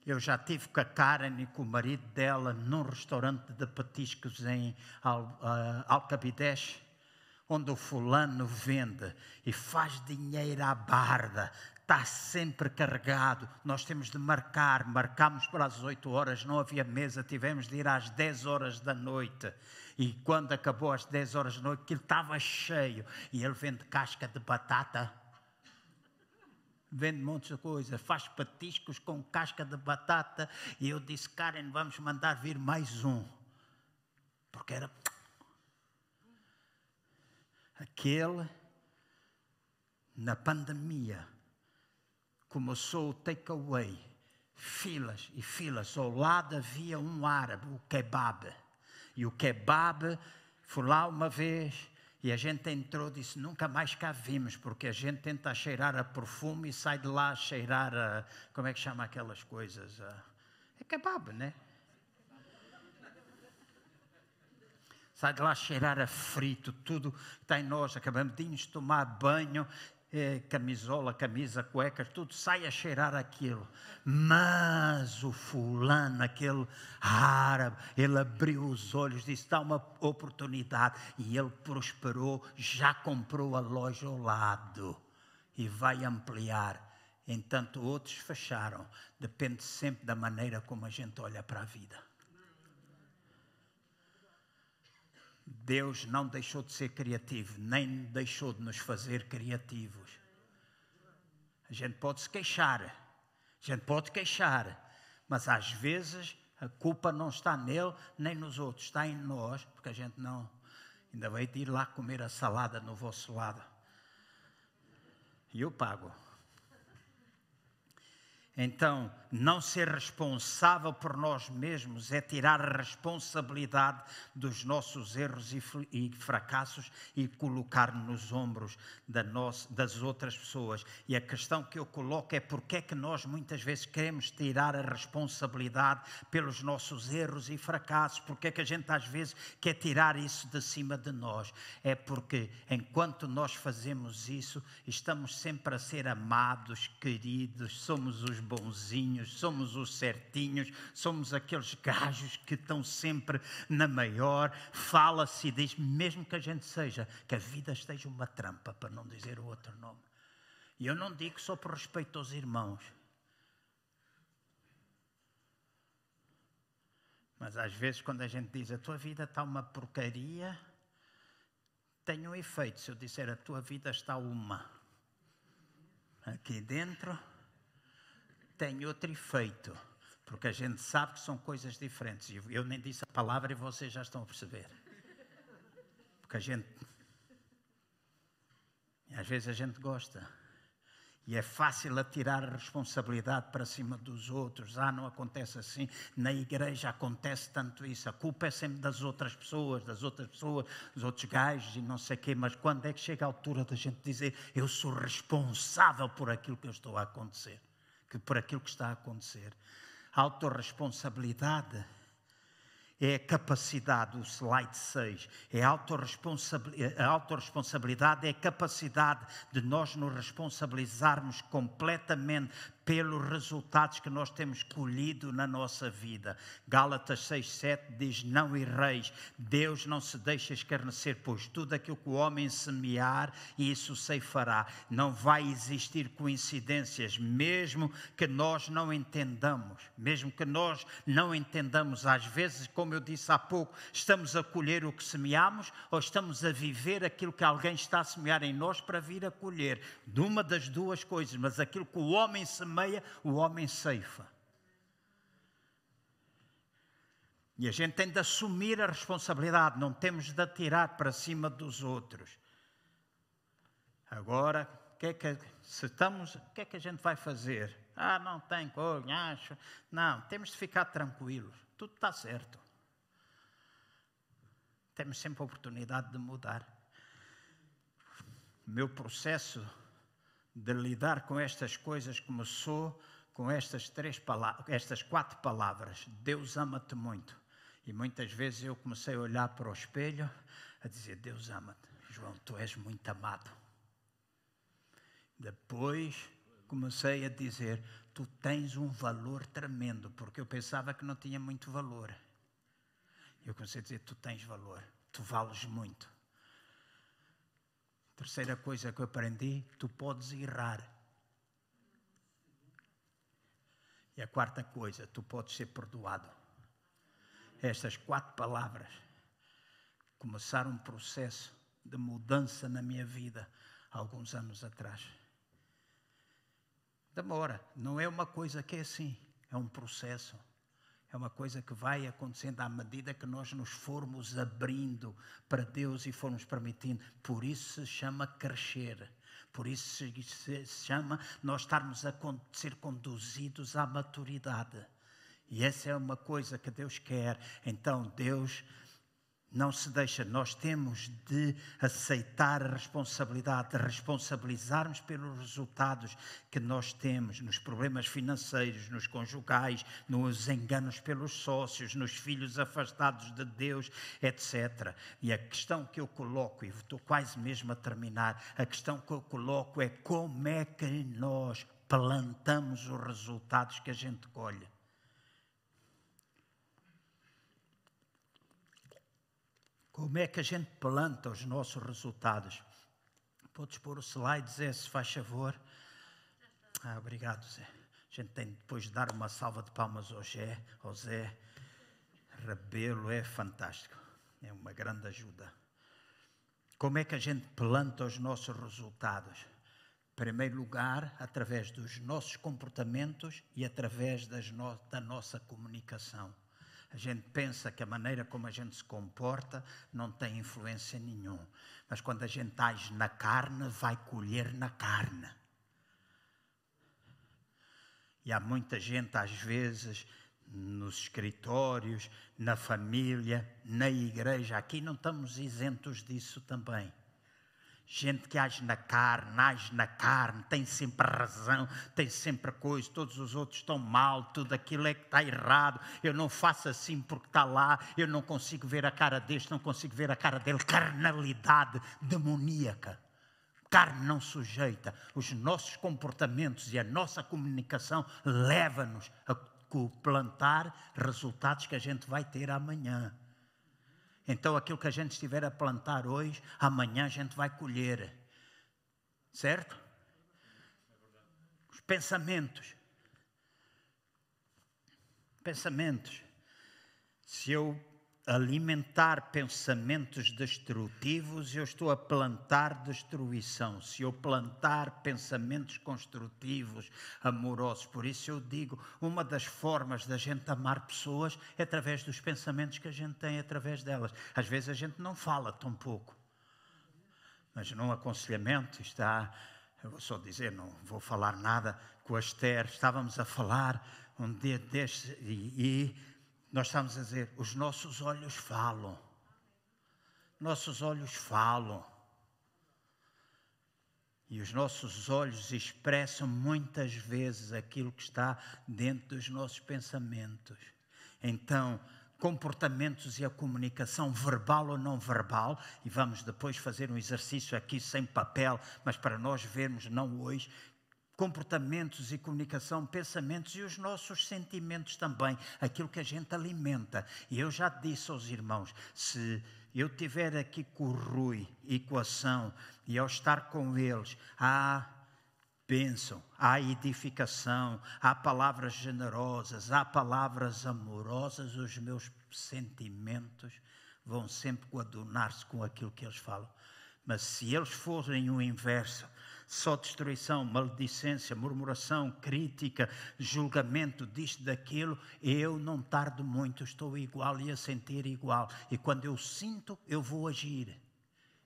Eu já tive com a Karen e com o marido dela num restaurante de petiscos em uh, Alcabidez, onde o fulano vende e faz dinheiro à barda, está sempre carregado. Nós temos de marcar, marcámos para as 8 horas, não havia mesa, tivemos de ir às 10 horas da noite. E quando acabou às 10 horas da noite, aquilo estava cheio. E ele vende casca de batata vende montes de coisas, faz patiscos com casca de batata. E eu disse, Karen, vamos mandar vir mais um. Porque era. Aquele, na pandemia, começou o takeaway, filas e filas. Ao lado havia um árabe, o kebab. E o kebab, fui lá uma vez e a gente entrou e disse: nunca mais cá vimos, porque a gente tenta cheirar a perfume e sai de lá a cheirar a. Como é que chama aquelas coisas? É kebab, né? Sai de lá a cheirar a frito, tudo está em nós. Acabamos de tomar banho é, camisola, camisa, cuecas, tudo sai a cheirar aquilo. Mas o fulano, aquele árabe, ele abriu os olhos, disse: dá uma oportunidade. E ele prosperou, já comprou a loja ao lado e vai ampliar. Entanto, outros fecharam. Depende sempre da maneira como a gente olha para a vida. Deus não deixou de ser criativo, nem deixou de nos fazer criativos. A gente pode se queixar, a gente pode queixar, mas às vezes a culpa não está nele nem nos outros, está em nós, porque a gente não. Ainda vai ir lá comer a salada no vosso lado. E eu pago. Então, não ser responsável por nós mesmos é tirar a responsabilidade dos nossos erros e fracassos e colocar nos ombros das outras pessoas. E a questão que eu coloco é porque é que nós muitas vezes queremos tirar a responsabilidade pelos nossos erros e fracassos? Porque é que a gente às vezes quer tirar isso de cima de nós? É porque enquanto nós fazemos isso, estamos sempre a ser amados, queridos, somos os bonzinhos, somos os certinhos, somos aqueles gajos que estão sempre na maior. Fala-se e diz, mesmo que a gente seja, que a vida esteja uma trampa, para não dizer o outro nome. E eu não digo só por respeito aos irmãos. Mas às vezes, quando a gente diz a tua vida está uma porcaria, tem um efeito. Se eu disser a tua vida está uma, aqui dentro tem outro efeito, porque a gente sabe que são coisas diferentes. Eu nem disse a palavra e vocês já estão a perceber. Porque a gente. Às vezes a gente gosta. E é fácil atirar a responsabilidade para cima dos outros. Ah, não acontece assim. Na igreja acontece tanto isso. A culpa é sempre das outras pessoas, das outras pessoas, dos outros gajos e não sei o quê. Mas quando é que chega a altura da gente dizer eu sou responsável por aquilo que eu estou a acontecer? Que por aquilo que está a acontecer. A autorresponsabilidade é a capacidade, o slide 6, é a autorresponsabilidade, a autorresponsabilidade é a capacidade de nós nos responsabilizarmos completamente pelos resultados que nós temos colhido na nossa vida. Gálatas 6:7 diz: Não erreis, Deus não se deixa escarnecer, pois tudo aquilo que o homem semear, isso ceifará. Não vai existir coincidências, mesmo que nós não entendamos, mesmo que nós não entendamos. Às vezes, como eu disse há pouco, estamos a colher o que semeamos ou estamos a viver aquilo que alguém está a semear em nós para vir a colher. De uma das duas coisas, mas aquilo que o homem semeia, semeia, o homem ceifa. E a gente tem de assumir a responsabilidade, não temos de atirar para cima dos outros. Agora, que é que, se estamos, o que é que a gente vai fazer? Ah, não tem coisa, acho. Não, temos de ficar tranquilos. Tudo está certo. Temos sempre a oportunidade de mudar. O meu processo de lidar com estas coisas começou com estas três palavras, estas quatro palavras. Deus ama-te muito. E muitas vezes eu comecei a olhar para o espelho a dizer: Deus ama-te. João, tu és muito amado. Depois comecei a dizer: Tu tens um valor tremendo, porque eu pensava que não tinha muito valor. Eu comecei a dizer: Tu tens valor, tu vales muito. Terceira coisa que eu aprendi: tu podes errar. E a quarta coisa, tu podes ser perdoado. Estas quatro palavras começaram um processo de mudança na minha vida alguns anos atrás. Demora, não é uma coisa que é assim, é um processo. É uma coisa que vai acontecendo à medida que nós nos formos abrindo para Deus e formos permitindo. Por isso se chama crescer. Por isso se chama nós estarmos a ser conduzidos à maturidade. E essa é uma coisa que Deus quer. Então, Deus não se deixa, nós temos de aceitar a responsabilidade, de responsabilizarmos pelos resultados que nós temos nos problemas financeiros, nos conjugais, nos enganos pelos sócios, nos filhos afastados de Deus, etc. E a questão que eu coloco, e estou quase mesmo a terminar, a questão que eu coloco é como é que nós plantamos os resultados que a gente colhe. Como é que a gente planta os nossos resultados? Podes pôr o slide, Zé, se faz favor. Ah, obrigado, Zé. A gente tem depois de dar uma salva de palmas ao Zé. Ao Zé. Rebelo é fantástico. É uma grande ajuda. Como é que a gente planta os nossos resultados? Em primeiro lugar, através dos nossos comportamentos e através no da nossa comunicação. A gente pensa que a maneira como a gente se comporta não tem influência nenhuma. Mas quando a gente age na carne, vai colher na carne. E há muita gente, às vezes, nos escritórios, na família, na igreja, aqui não estamos isentos disso também. Gente que age na carne, age na carne, tem sempre razão, tem sempre coisa, todos os outros estão mal, tudo aquilo é que está errado. Eu não faço assim porque está lá, eu não consigo ver a cara deste, não consigo ver a cara dele. Carnalidade demoníaca. Carne não sujeita. Os nossos comportamentos e a nossa comunicação leva-nos a plantar resultados que a gente vai ter amanhã. Então, aquilo que a gente estiver a plantar hoje, amanhã a gente vai colher. Certo? Os pensamentos. Pensamentos. Se eu alimentar pensamentos destrutivos, eu estou a plantar destruição. Se eu plantar pensamentos construtivos, amorosos, por isso eu digo, uma das formas da gente amar pessoas é através dos pensamentos que a gente tem através delas. Às vezes a gente não fala tão pouco. Mas num aconselhamento está, eu vou só dizer, não vou falar nada com a Esther, estávamos a falar um dia deste e, e nós estamos a dizer, os nossos olhos falam. Nossos olhos falam. E os nossos olhos expressam muitas vezes aquilo que está dentro dos nossos pensamentos. Então, comportamentos e a comunicação verbal ou não verbal, e vamos depois fazer um exercício aqui sem papel, mas para nós vermos, não hoje, comportamentos e comunicação, pensamentos e os nossos sentimentos também, aquilo que a gente alimenta. E eu já disse aos irmãos: se eu tiver aqui com o Rui equação e ao estar com eles, há bênção, há edificação, há palavras generosas, há palavras amorosas, os meus sentimentos vão sempre coadunar-se com aquilo que eles falam. Mas se eles forem o inverso, só destruição, maledicência, murmuração, crítica, julgamento disto, daquilo, eu não tardo muito, estou igual e a sentir igual. E quando eu sinto, eu vou agir.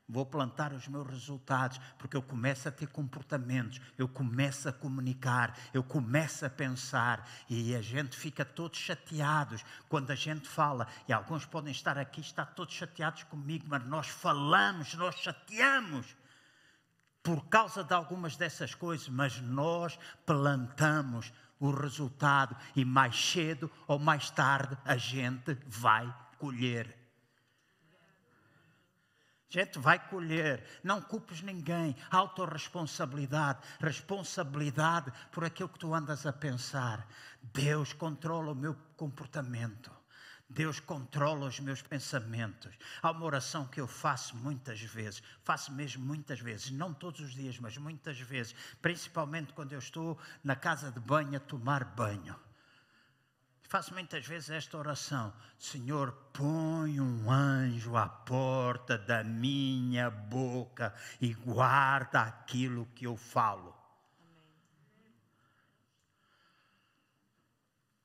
Vou plantar os meus resultados, porque eu começo a ter comportamentos, eu começo a comunicar, eu começo a pensar e a gente fica todos chateados quando a gente fala. E alguns podem estar aqui, estar todos chateados comigo, mas nós falamos, nós chateamos por causa de algumas dessas coisas, mas nós plantamos o resultado e mais cedo ou mais tarde a gente vai colher. A gente vai colher, não culpes ninguém, autorresponsabilidade, responsabilidade por aquilo que tu andas a pensar. Deus controla o meu comportamento. Deus controla os meus pensamentos. Há uma oração que eu faço muitas vezes, faço mesmo muitas vezes, não todos os dias, mas muitas vezes, principalmente quando eu estou na casa de banho a tomar banho. Faço muitas vezes esta oração: Senhor, põe um anjo à porta da minha boca e guarda aquilo que eu falo.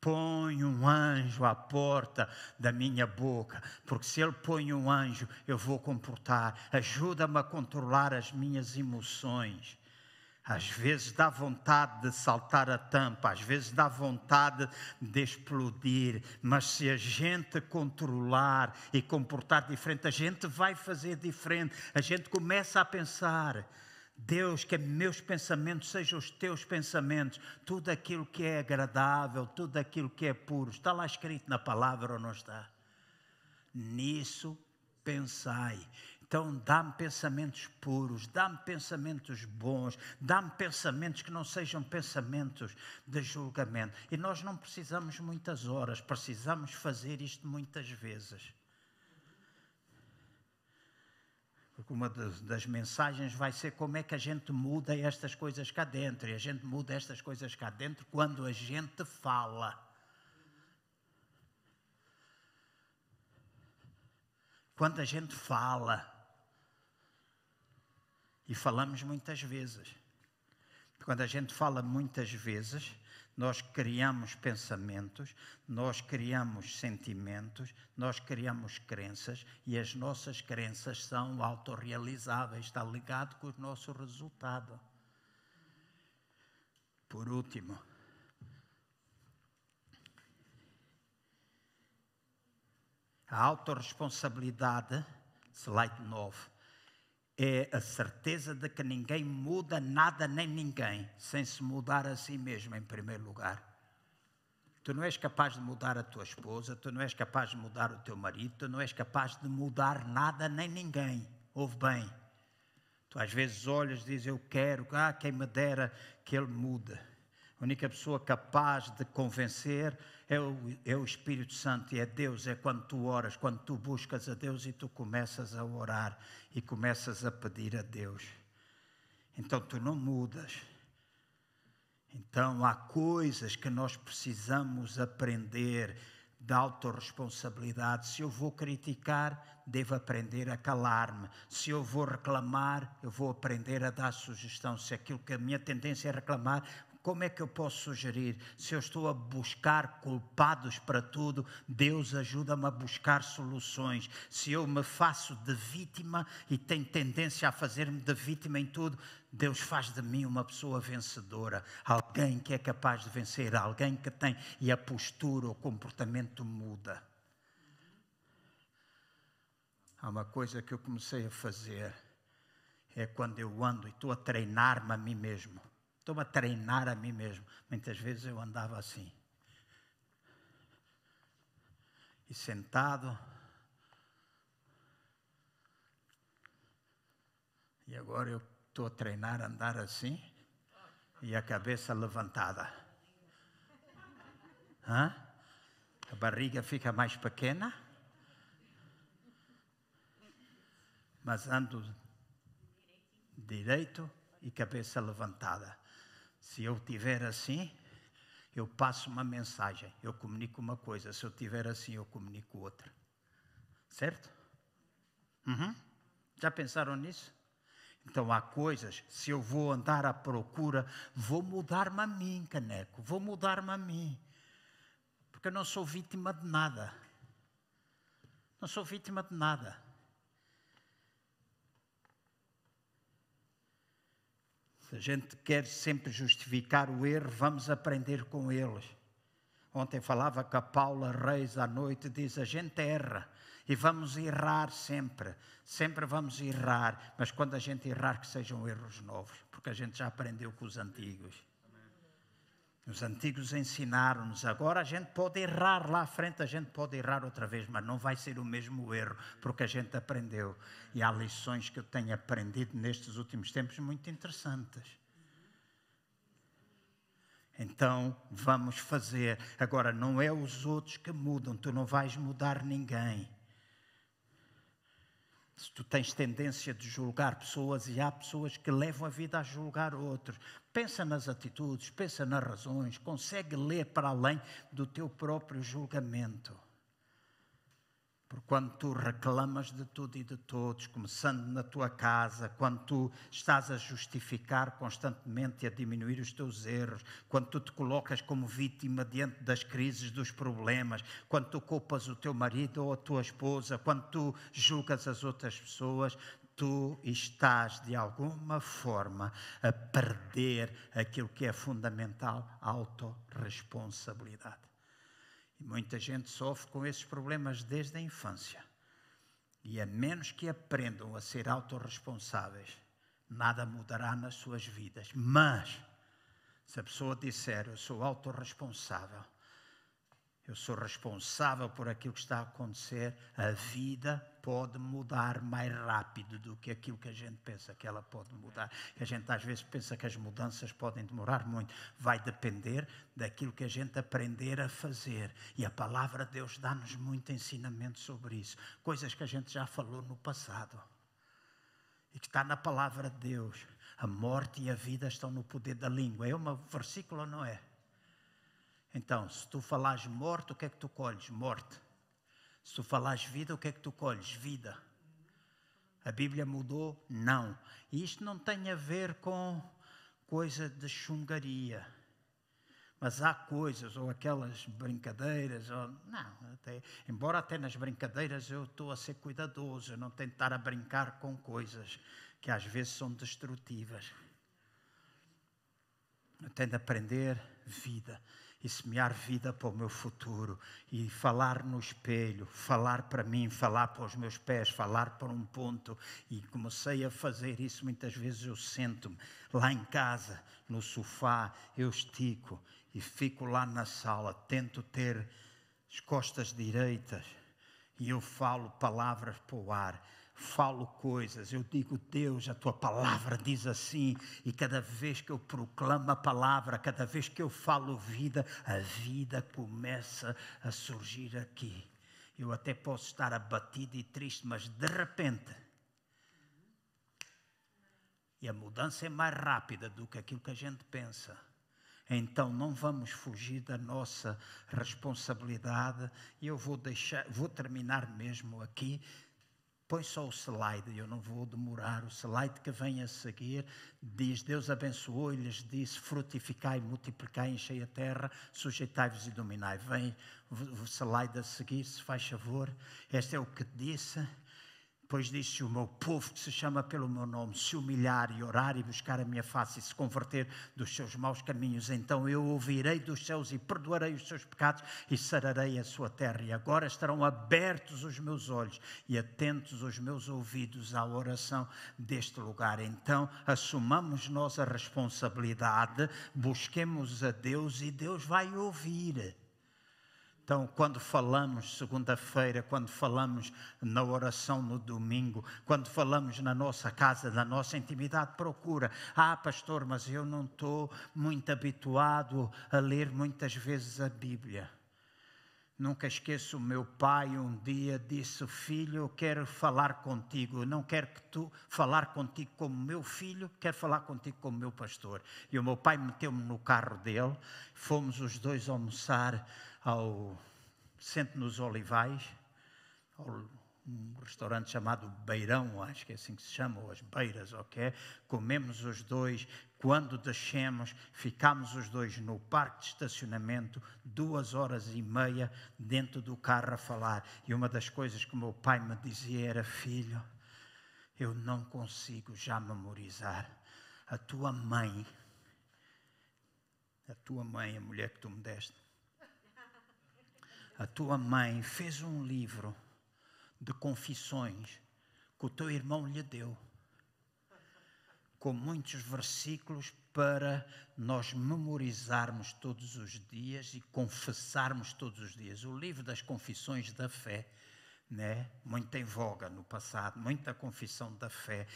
Põe um anjo à porta da minha boca, porque se ele põe um anjo, eu vou comportar. Ajuda-me a controlar as minhas emoções. Às vezes dá vontade de saltar a tampa, às vezes dá vontade de explodir, mas se a gente controlar e comportar diferente, a gente vai fazer diferente. A gente começa a pensar: Deus, que meus pensamentos sejam os teus pensamentos, tudo aquilo que é agradável, tudo aquilo que é puro. Está lá escrito na palavra ou não está? Nisso pensai. Então, dá-me pensamentos puros, dá-me pensamentos bons, dá-me pensamentos que não sejam pensamentos de julgamento. E nós não precisamos muitas horas, precisamos fazer isto muitas vezes. Porque uma das mensagens vai ser como é que a gente muda estas coisas cá dentro. E a gente muda estas coisas cá dentro quando a gente fala. Quando a gente fala. E falamos muitas vezes. Quando a gente fala muitas vezes, nós criamos pensamentos, nós criamos sentimentos, nós criamos crenças e as nossas crenças são autorrealizáveis, está ligado com o nosso resultado. Por último, a autorresponsabilidade, slide 9, é a certeza de que ninguém muda nada nem ninguém sem se mudar a si mesmo em primeiro lugar. Tu não és capaz de mudar a tua esposa, tu não és capaz de mudar o teu marido, tu não és capaz de mudar nada nem ninguém. Ouve bem. Tu às vezes olhas e dizes: Eu quero, ah, quem me dera que ele mude. A única pessoa capaz de convencer é o, é o Espírito Santo e é Deus. É quando tu oras, quando tu buscas a Deus e tu começas a orar e começas a pedir a Deus. Então tu não mudas. Então há coisas que nós precisamos aprender de autorresponsabilidade. Se eu vou criticar, devo aprender a calar-me. Se eu vou reclamar, eu vou aprender a dar sugestão. Se aquilo que a minha tendência é reclamar, como é que eu posso sugerir? Se eu estou a buscar culpados para tudo, Deus ajuda-me a buscar soluções. Se eu me faço de vítima e tenho tendência a fazer-me de vítima em tudo, Deus faz de mim uma pessoa vencedora, alguém que é capaz de vencer, alguém que tem e a postura, o comportamento muda. Há uma coisa que eu comecei a fazer é quando eu ando e estou a treinar-me a mim mesmo Estou-me a treinar a mim mesmo. Muitas vezes eu andava assim. E sentado. E agora eu estou a treinar a andar assim. E a cabeça levantada. Hã? A barriga fica mais pequena. Mas ando direito e cabeça levantada. Se eu tiver assim, eu passo uma mensagem, eu comunico uma coisa. Se eu tiver assim, eu comunico outra. Certo? Uhum. Já pensaram nisso? Então há coisas, se eu vou andar à procura, vou mudar-me a mim, caneco, vou mudar-me a mim. Porque eu não sou vítima de nada. Não sou vítima de nada. Se a gente quer sempre justificar o erro, vamos aprender com eles. Ontem falava com a Paula Reis à noite, diz: a gente erra e vamos errar sempre, sempre vamos errar, mas quando a gente errar, que sejam erros novos, porque a gente já aprendeu com os antigos. Os antigos ensinaram-nos. Agora a gente pode errar lá à frente, a gente pode errar outra vez, mas não vai ser o mesmo erro, porque a gente aprendeu. E há lições que eu tenho aprendido nestes últimos tempos muito interessantes. Então vamos fazer. Agora, não é os outros que mudam, tu não vais mudar ninguém. Se tu tens tendência de julgar pessoas e há pessoas que levam a vida a julgar outros, pensa nas atitudes, pensa nas razões, consegue ler para além do teu próprio julgamento. Porque quando tu reclamas de tudo e de todos, começando na tua casa, quando tu estás a justificar constantemente e a diminuir os teus erros, quando tu te colocas como vítima diante das crises, dos problemas, quando tu culpas o teu marido ou a tua esposa, quando tu julgas as outras pessoas, tu estás de alguma forma a perder aquilo que é fundamental, a autorresponsabilidade. E muita gente sofre com esses problemas desde a infância. E a menos que aprendam a ser autorresponsáveis, nada mudará nas suas vidas. Mas, se a pessoa disser eu sou autorresponsável, eu sou responsável por aquilo que está a acontecer, a vida pode mudar mais rápido do que aquilo que a gente pensa que ela pode mudar. A gente às vezes pensa que as mudanças podem demorar muito. Vai depender daquilo que a gente aprender a fazer. E a palavra de Deus dá-nos muito ensinamento sobre isso. Coisas que a gente já falou no passado. E que está na palavra de Deus. A morte e a vida estão no poder da língua. É um versículo, não é? Então, se tu falares morte, o que é que tu colhes? Morte. Se tu falares vida, o que é que tu colhes? Vida. A Bíblia mudou? Não. E isto não tem a ver com coisa de chungaria. Mas há coisas, ou aquelas brincadeiras, ou, não, até, embora até nas brincadeiras eu estou a ser cuidadoso, eu não estar a brincar com coisas que às vezes são destrutivas. Eu tenho de aprender vida. E semear vida para o meu futuro e falar no espelho, falar para mim, falar para os meus pés, falar para um ponto. E comecei a fazer isso. Muitas vezes eu sento-me lá em casa, no sofá, eu estico e fico lá na sala, tento ter as costas direitas e eu falo palavras para o ar falo coisas, eu digo, Deus, a tua palavra diz assim, e cada vez que eu proclamo a palavra, cada vez que eu falo vida, a vida começa a surgir aqui. Eu até posso estar abatido e triste, mas de repente. E a mudança é mais rápida do que aquilo que a gente pensa. Então não vamos fugir da nossa responsabilidade. E eu vou deixar, vou terminar mesmo aqui Põe só o slide, eu não vou demorar. O slide que vem a seguir diz: Deus abençoou e lhes disse: Frutificai, multiplicai, enchei a terra, sujeitai-vos e dominai. Vem o slide a seguir, se faz favor. Este é o que disse. Depois disse: O meu povo que se chama pelo meu nome se humilhar e orar e buscar a minha face e se converter dos seus maus caminhos, então eu ouvirei dos céus e perdoarei os seus pecados e sararei a sua terra. E agora estarão abertos os meus olhos e atentos os meus ouvidos à oração deste lugar. Então assumamos nós a responsabilidade, busquemos a Deus e Deus vai ouvir. Então, quando falamos segunda-feira, quando falamos na oração no domingo, quando falamos na nossa casa, na nossa intimidade, procura. Ah, pastor, mas eu não estou muito habituado a ler muitas vezes a Bíblia. Nunca esqueço, o meu pai um dia disse: Filho, eu quero falar contigo. Eu não quero que tu falar contigo como meu filho, quero falar contigo como meu pastor. E o meu pai meteu-me no carro dele, fomos os dois almoçar ao Centro nos Olivais, um restaurante chamado Beirão, acho que é assim que se chama, ou as Beiras, ok? Comemos os dois. Quando descemos, ficámos os dois no parque de estacionamento, duas horas e meia dentro do carro a falar. E uma das coisas que meu pai me dizia era: Filho, eu não consigo já memorizar. A tua mãe, a tua mãe, a mulher que tu me deste, a tua mãe fez um livro de confissões que o teu irmão lhe deu, com muitos versículos para nós memorizarmos todos os dias e confessarmos todos os dias. O livro das confissões da fé, né? muito em voga no passado, muita confissão da fé.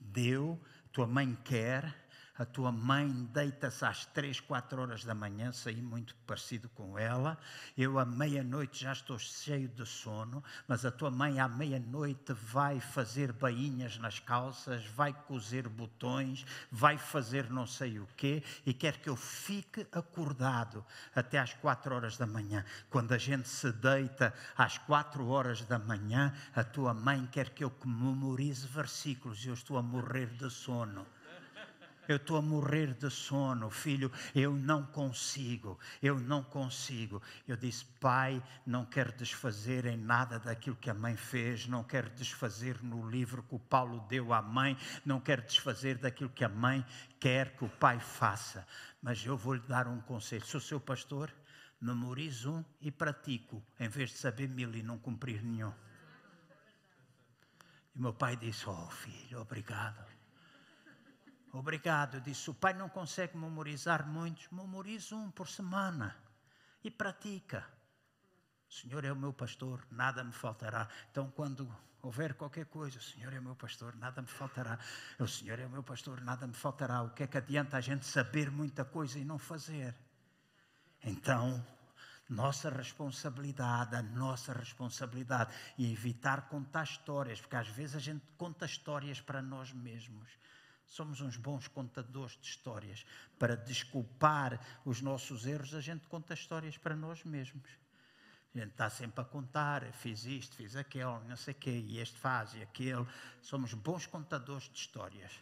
Deu, tua mãe quer, a tua mãe deita-se às três, quatro horas da manhã, saí muito parecido com ela. Eu à meia-noite já estou cheio de sono, mas a tua mãe à meia-noite vai fazer bainhas nas calças, vai cozer botões, vai fazer não sei o quê e quer que eu fique acordado até às quatro horas da manhã. Quando a gente se deita às quatro horas da manhã, a tua mãe quer que eu memorize versículos e eu estou a morrer de sono eu estou a morrer de sono, filho, eu não consigo, eu não consigo. Eu disse, pai, não quero desfazer em nada daquilo que a mãe fez, não quero desfazer no livro que o Paulo deu à mãe, não quero desfazer daquilo que a mãe quer que o pai faça. Mas eu vou lhe dar um conselho, sou seu pastor, memorizo um e pratico, em vez de saber mil e não cumprir nenhum. E meu pai disse: Oh, filho, obrigado. Obrigado. Disse: o pai não consegue memorizar muitos, memoriza um por semana e pratica. O Senhor é o meu pastor, nada me faltará. Então, quando houver qualquer coisa, o Senhor é o meu pastor, nada me faltará. O Senhor é o meu pastor, nada me faltará. O que é que adianta a gente saber muita coisa e não fazer? Então, nossa responsabilidade, a nossa responsabilidade e evitar contar histórias, porque às vezes a gente conta histórias para nós mesmos Somos uns bons contadores de histórias. Para desculpar os nossos erros, a gente conta histórias para nós mesmos. A gente está sempre a contar, fiz isto, fiz aquilo, não sei o quê, e este faz e aquele. Somos bons contadores de histórias.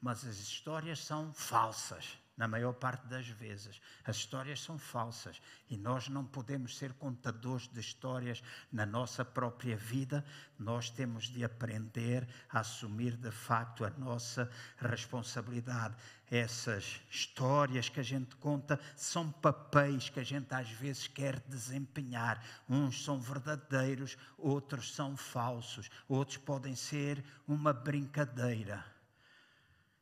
Mas as histórias são falsas. Na maior parte das vezes. As histórias são falsas e nós não podemos ser contadores de histórias na nossa própria vida. Nós temos de aprender a assumir de facto a nossa responsabilidade. Essas histórias que a gente conta são papéis que a gente às vezes quer desempenhar. Uns são verdadeiros, outros são falsos, outros podem ser uma brincadeira.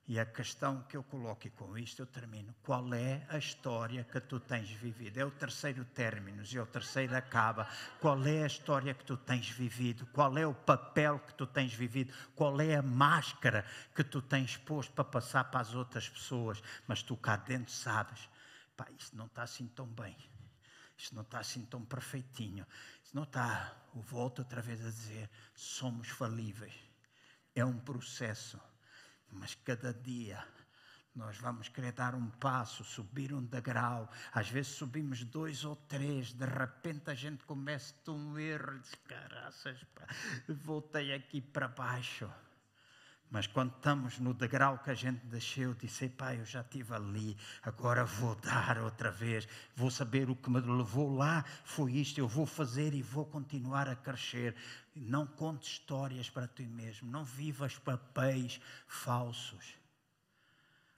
E a questão que eu coloco, e com isto eu termino: qual é a história que tu tens vivido? É o terceiro término e o terceiro acaba. Qual é a história que tu tens vivido? Qual é o papel que tu tens vivido? Qual é a máscara que tu tens posto para passar para as outras pessoas? Mas tu cá dentro sabes: pá, isto não está assim tão bem. Isto não está assim tão perfeitinho. Isto não está. Eu volto outra vez a dizer: somos falíveis. É um processo mas cada dia nós vamos querer dar um passo, subir um degrau. Às vezes subimos dois ou três, de repente a gente começa a um erro, caraças, voltei aqui para baixo. Mas quando estamos no degrau que a gente desceu, disse: Pai, eu já estive ali, agora vou dar outra vez, vou saber o que me levou lá, foi isto, eu vou fazer e vou continuar a crescer. Não conte histórias para ti mesmo, não vivas papéis falsos.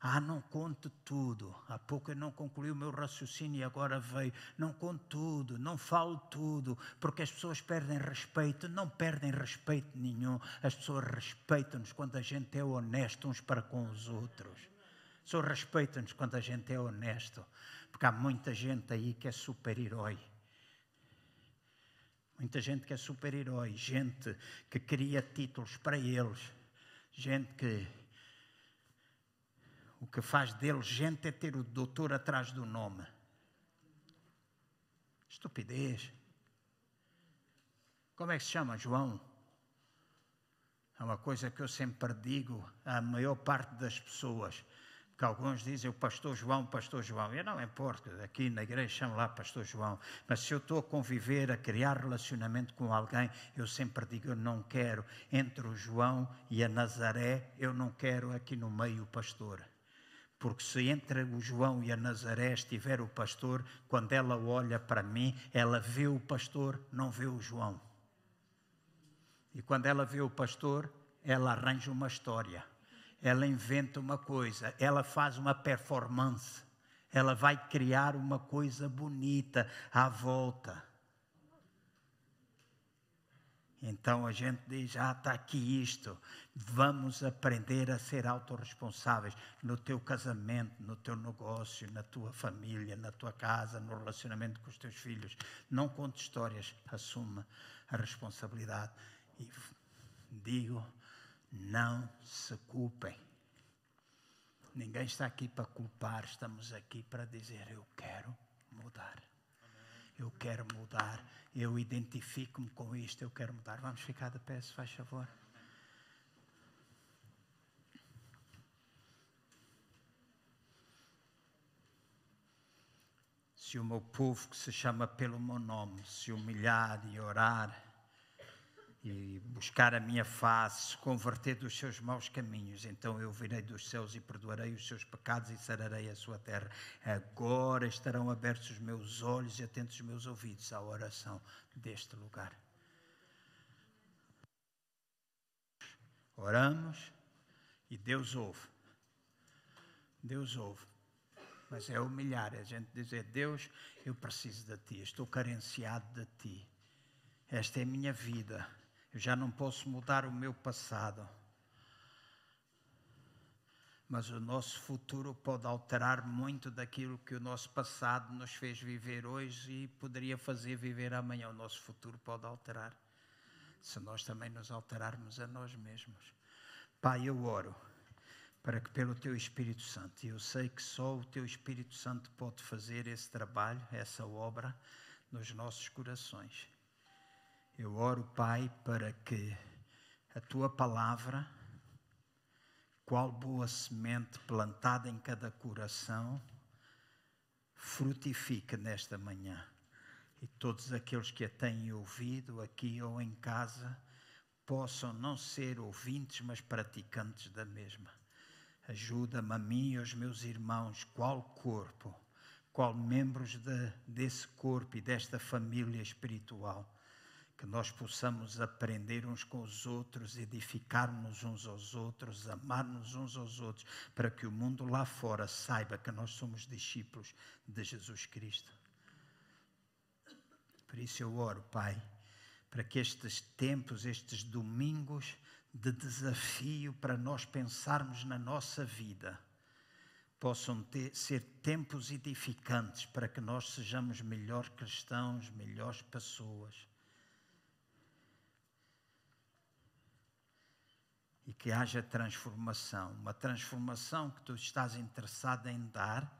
Ah, não conte tudo. Há pouco eu não concluí o meu raciocínio e agora veio. Não conte tudo, não falo tudo, porque as pessoas perdem respeito. Não perdem respeito nenhum. As pessoas respeitam-nos quando a gente é honesto uns para com os outros. As pessoas respeitam-nos quando a gente é honesto. Porque há muita gente aí que é super-herói. Muita gente que é super-herói. Gente que cria títulos para eles. Gente que o que faz dele gente é ter o doutor atrás do nome. Estupidez. Como é que se chama, João? É uma coisa que eu sempre digo à maior parte das pessoas. Que alguns dizem o pastor João, pastor João. Eu não importa, aqui na igreja chamo lá pastor João. Mas se eu estou a conviver, a criar relacionamento com alguém, eu sempre digo, eu não quero. Entre o João e a Nazaré, eu não quero aqui no meio o pastor. Porque se entre o João e a Nazaré estiver o pastor, quando ela olha para mim, ela vê o pastor, não vê o João. E quando ela vê o pastor, ela arranja uma história, ela inventa uma coisa, ela faz uma performance, ela vai criar uma coisa bonita à volta. Então a gente diz: Ah, está aqui isto. Vamos aprender a ser autorresponsáveis no teu casamento, no teu negócio, na tua família, na tua casa, no relacionamento com os teus filhos. Não conte histórias, assuma a responsabilidade. E digo: não se culpem. Ninguém está aqui para culpar, estamos aqui para dizer: Eu quero mudar eu quero mudar, eu identifico-me com isto, eu quero mudar. Vamos ficar de pé, se faz favor. Se o meu povo que se chama pelo meu nome se humilhar e orar, e buscar a minha face, converter dos seus maus caminhos, então eu virei dos céus e perdoarei os seus pecados e sararei a sua terra. Agora estarão abertos os meus olhos e atentos os meus ouvidos à oração deste lugar. Oramos e Deus ouve. Deus ouve. Mas é humilhar, é a gente dizer: Deus, eu preciso de ti, estou carenciado de ti. Esta é a minha vida eu já não posso mudar o meu passado. Mas o nosso futuro pode alterar muito daquilo que o nosso passado nos fez viver hoje e poderia fazer viver amanhã. O nosso futuro pode alterar. Se nós também nos alterarmos a nós mesmos. Pai, eu oro para que pelo Teu Espírito Santo, e eu sei que só o Teu Espírito Santo pode fazer esse trabalho, essa obra nos nossos corações eu oro, Pai, para que a tua palavra, qual boa semente plantada em cada coração, frutifique nesta manhã. E todos aqueles que a têm ouvido aqui ou em casa possam não ser ouvintes, mas praticantes da mesma. Ajuda-me a mim e aos meus irmãos, qual corpo, qual membros de, desse corpo e desta família espiritual, que nós possamos aprender uns com os outros, edificar-nos uns aos outros, amar-nos uns aos outros, para que o mundo lá fora saiba que nós somos discípulos de Jesus Cristo. Por isso eu oro, Pai, para que estes tempos, estes domingos, de desafio para nós pensarmos na nossa vida possam ter, ser tempos edificantes para que nós sejamos melhores cristãos, melhores pessoas. E que haja transformação, uma transformação que tu estás interessado em dar,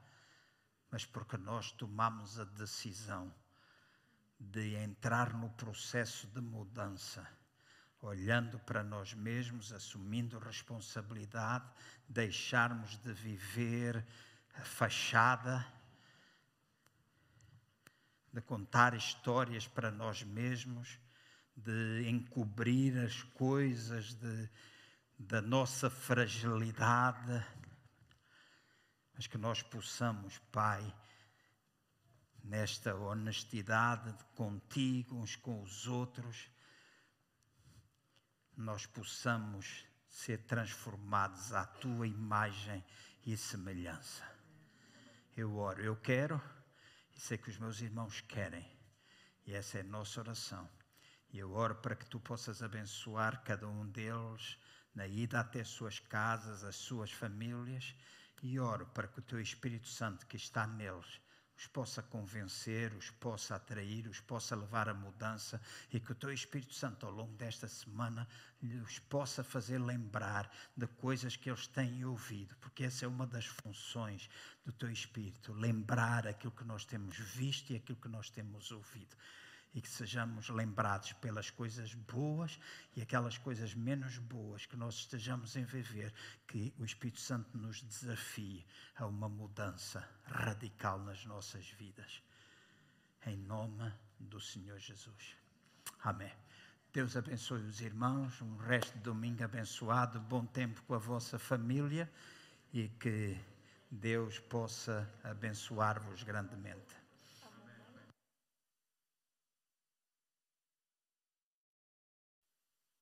mas porque nós tomamos a decisão de entrar no processo de mudança olhando para nós mesmos, assumindo responsabilidade, deixarmos de viver a fachada, de contar histórias para nós mesmos, de encobrir as coisas de, da nossa fragilidade, mas que nós possamos, Pai, nesta honestidade contigo, uns com os outros, nós possamos ser transformados à tua imagem e semelhança. Eu oro, eu quero e sei que os meus irmãos querem, e essa é a nossa oração. E eu oro para que tu possas abençoar cada um deles na ida até as suas casas, as suas famílias, e oro para que o teu Espírito Santo que está neles os possa convencer, os possa atrair, os possa levar à mudança e que o teu Espírito Santo, ao longo desta semana, os possa fazer lembrar de coisas que eles têm ouvido, porque essa é uma das funções do teu Espírito, lembrar aquilo que nós temos visto e aquilo que nós temos ouvido e que sejamos lembrados pelas coisas boas e aquelas coisas menos boas que nós estejamos a viver, que o Espírito Santo nos desafie a uma mudança radical nas nossas vidas. Em nome do Senhor Jesus. Amém. Deus abençoe os irmãos, um resto de domingo abençoado, bom tempo com a vossa família e que Deus possa abençoar-vos grandemente.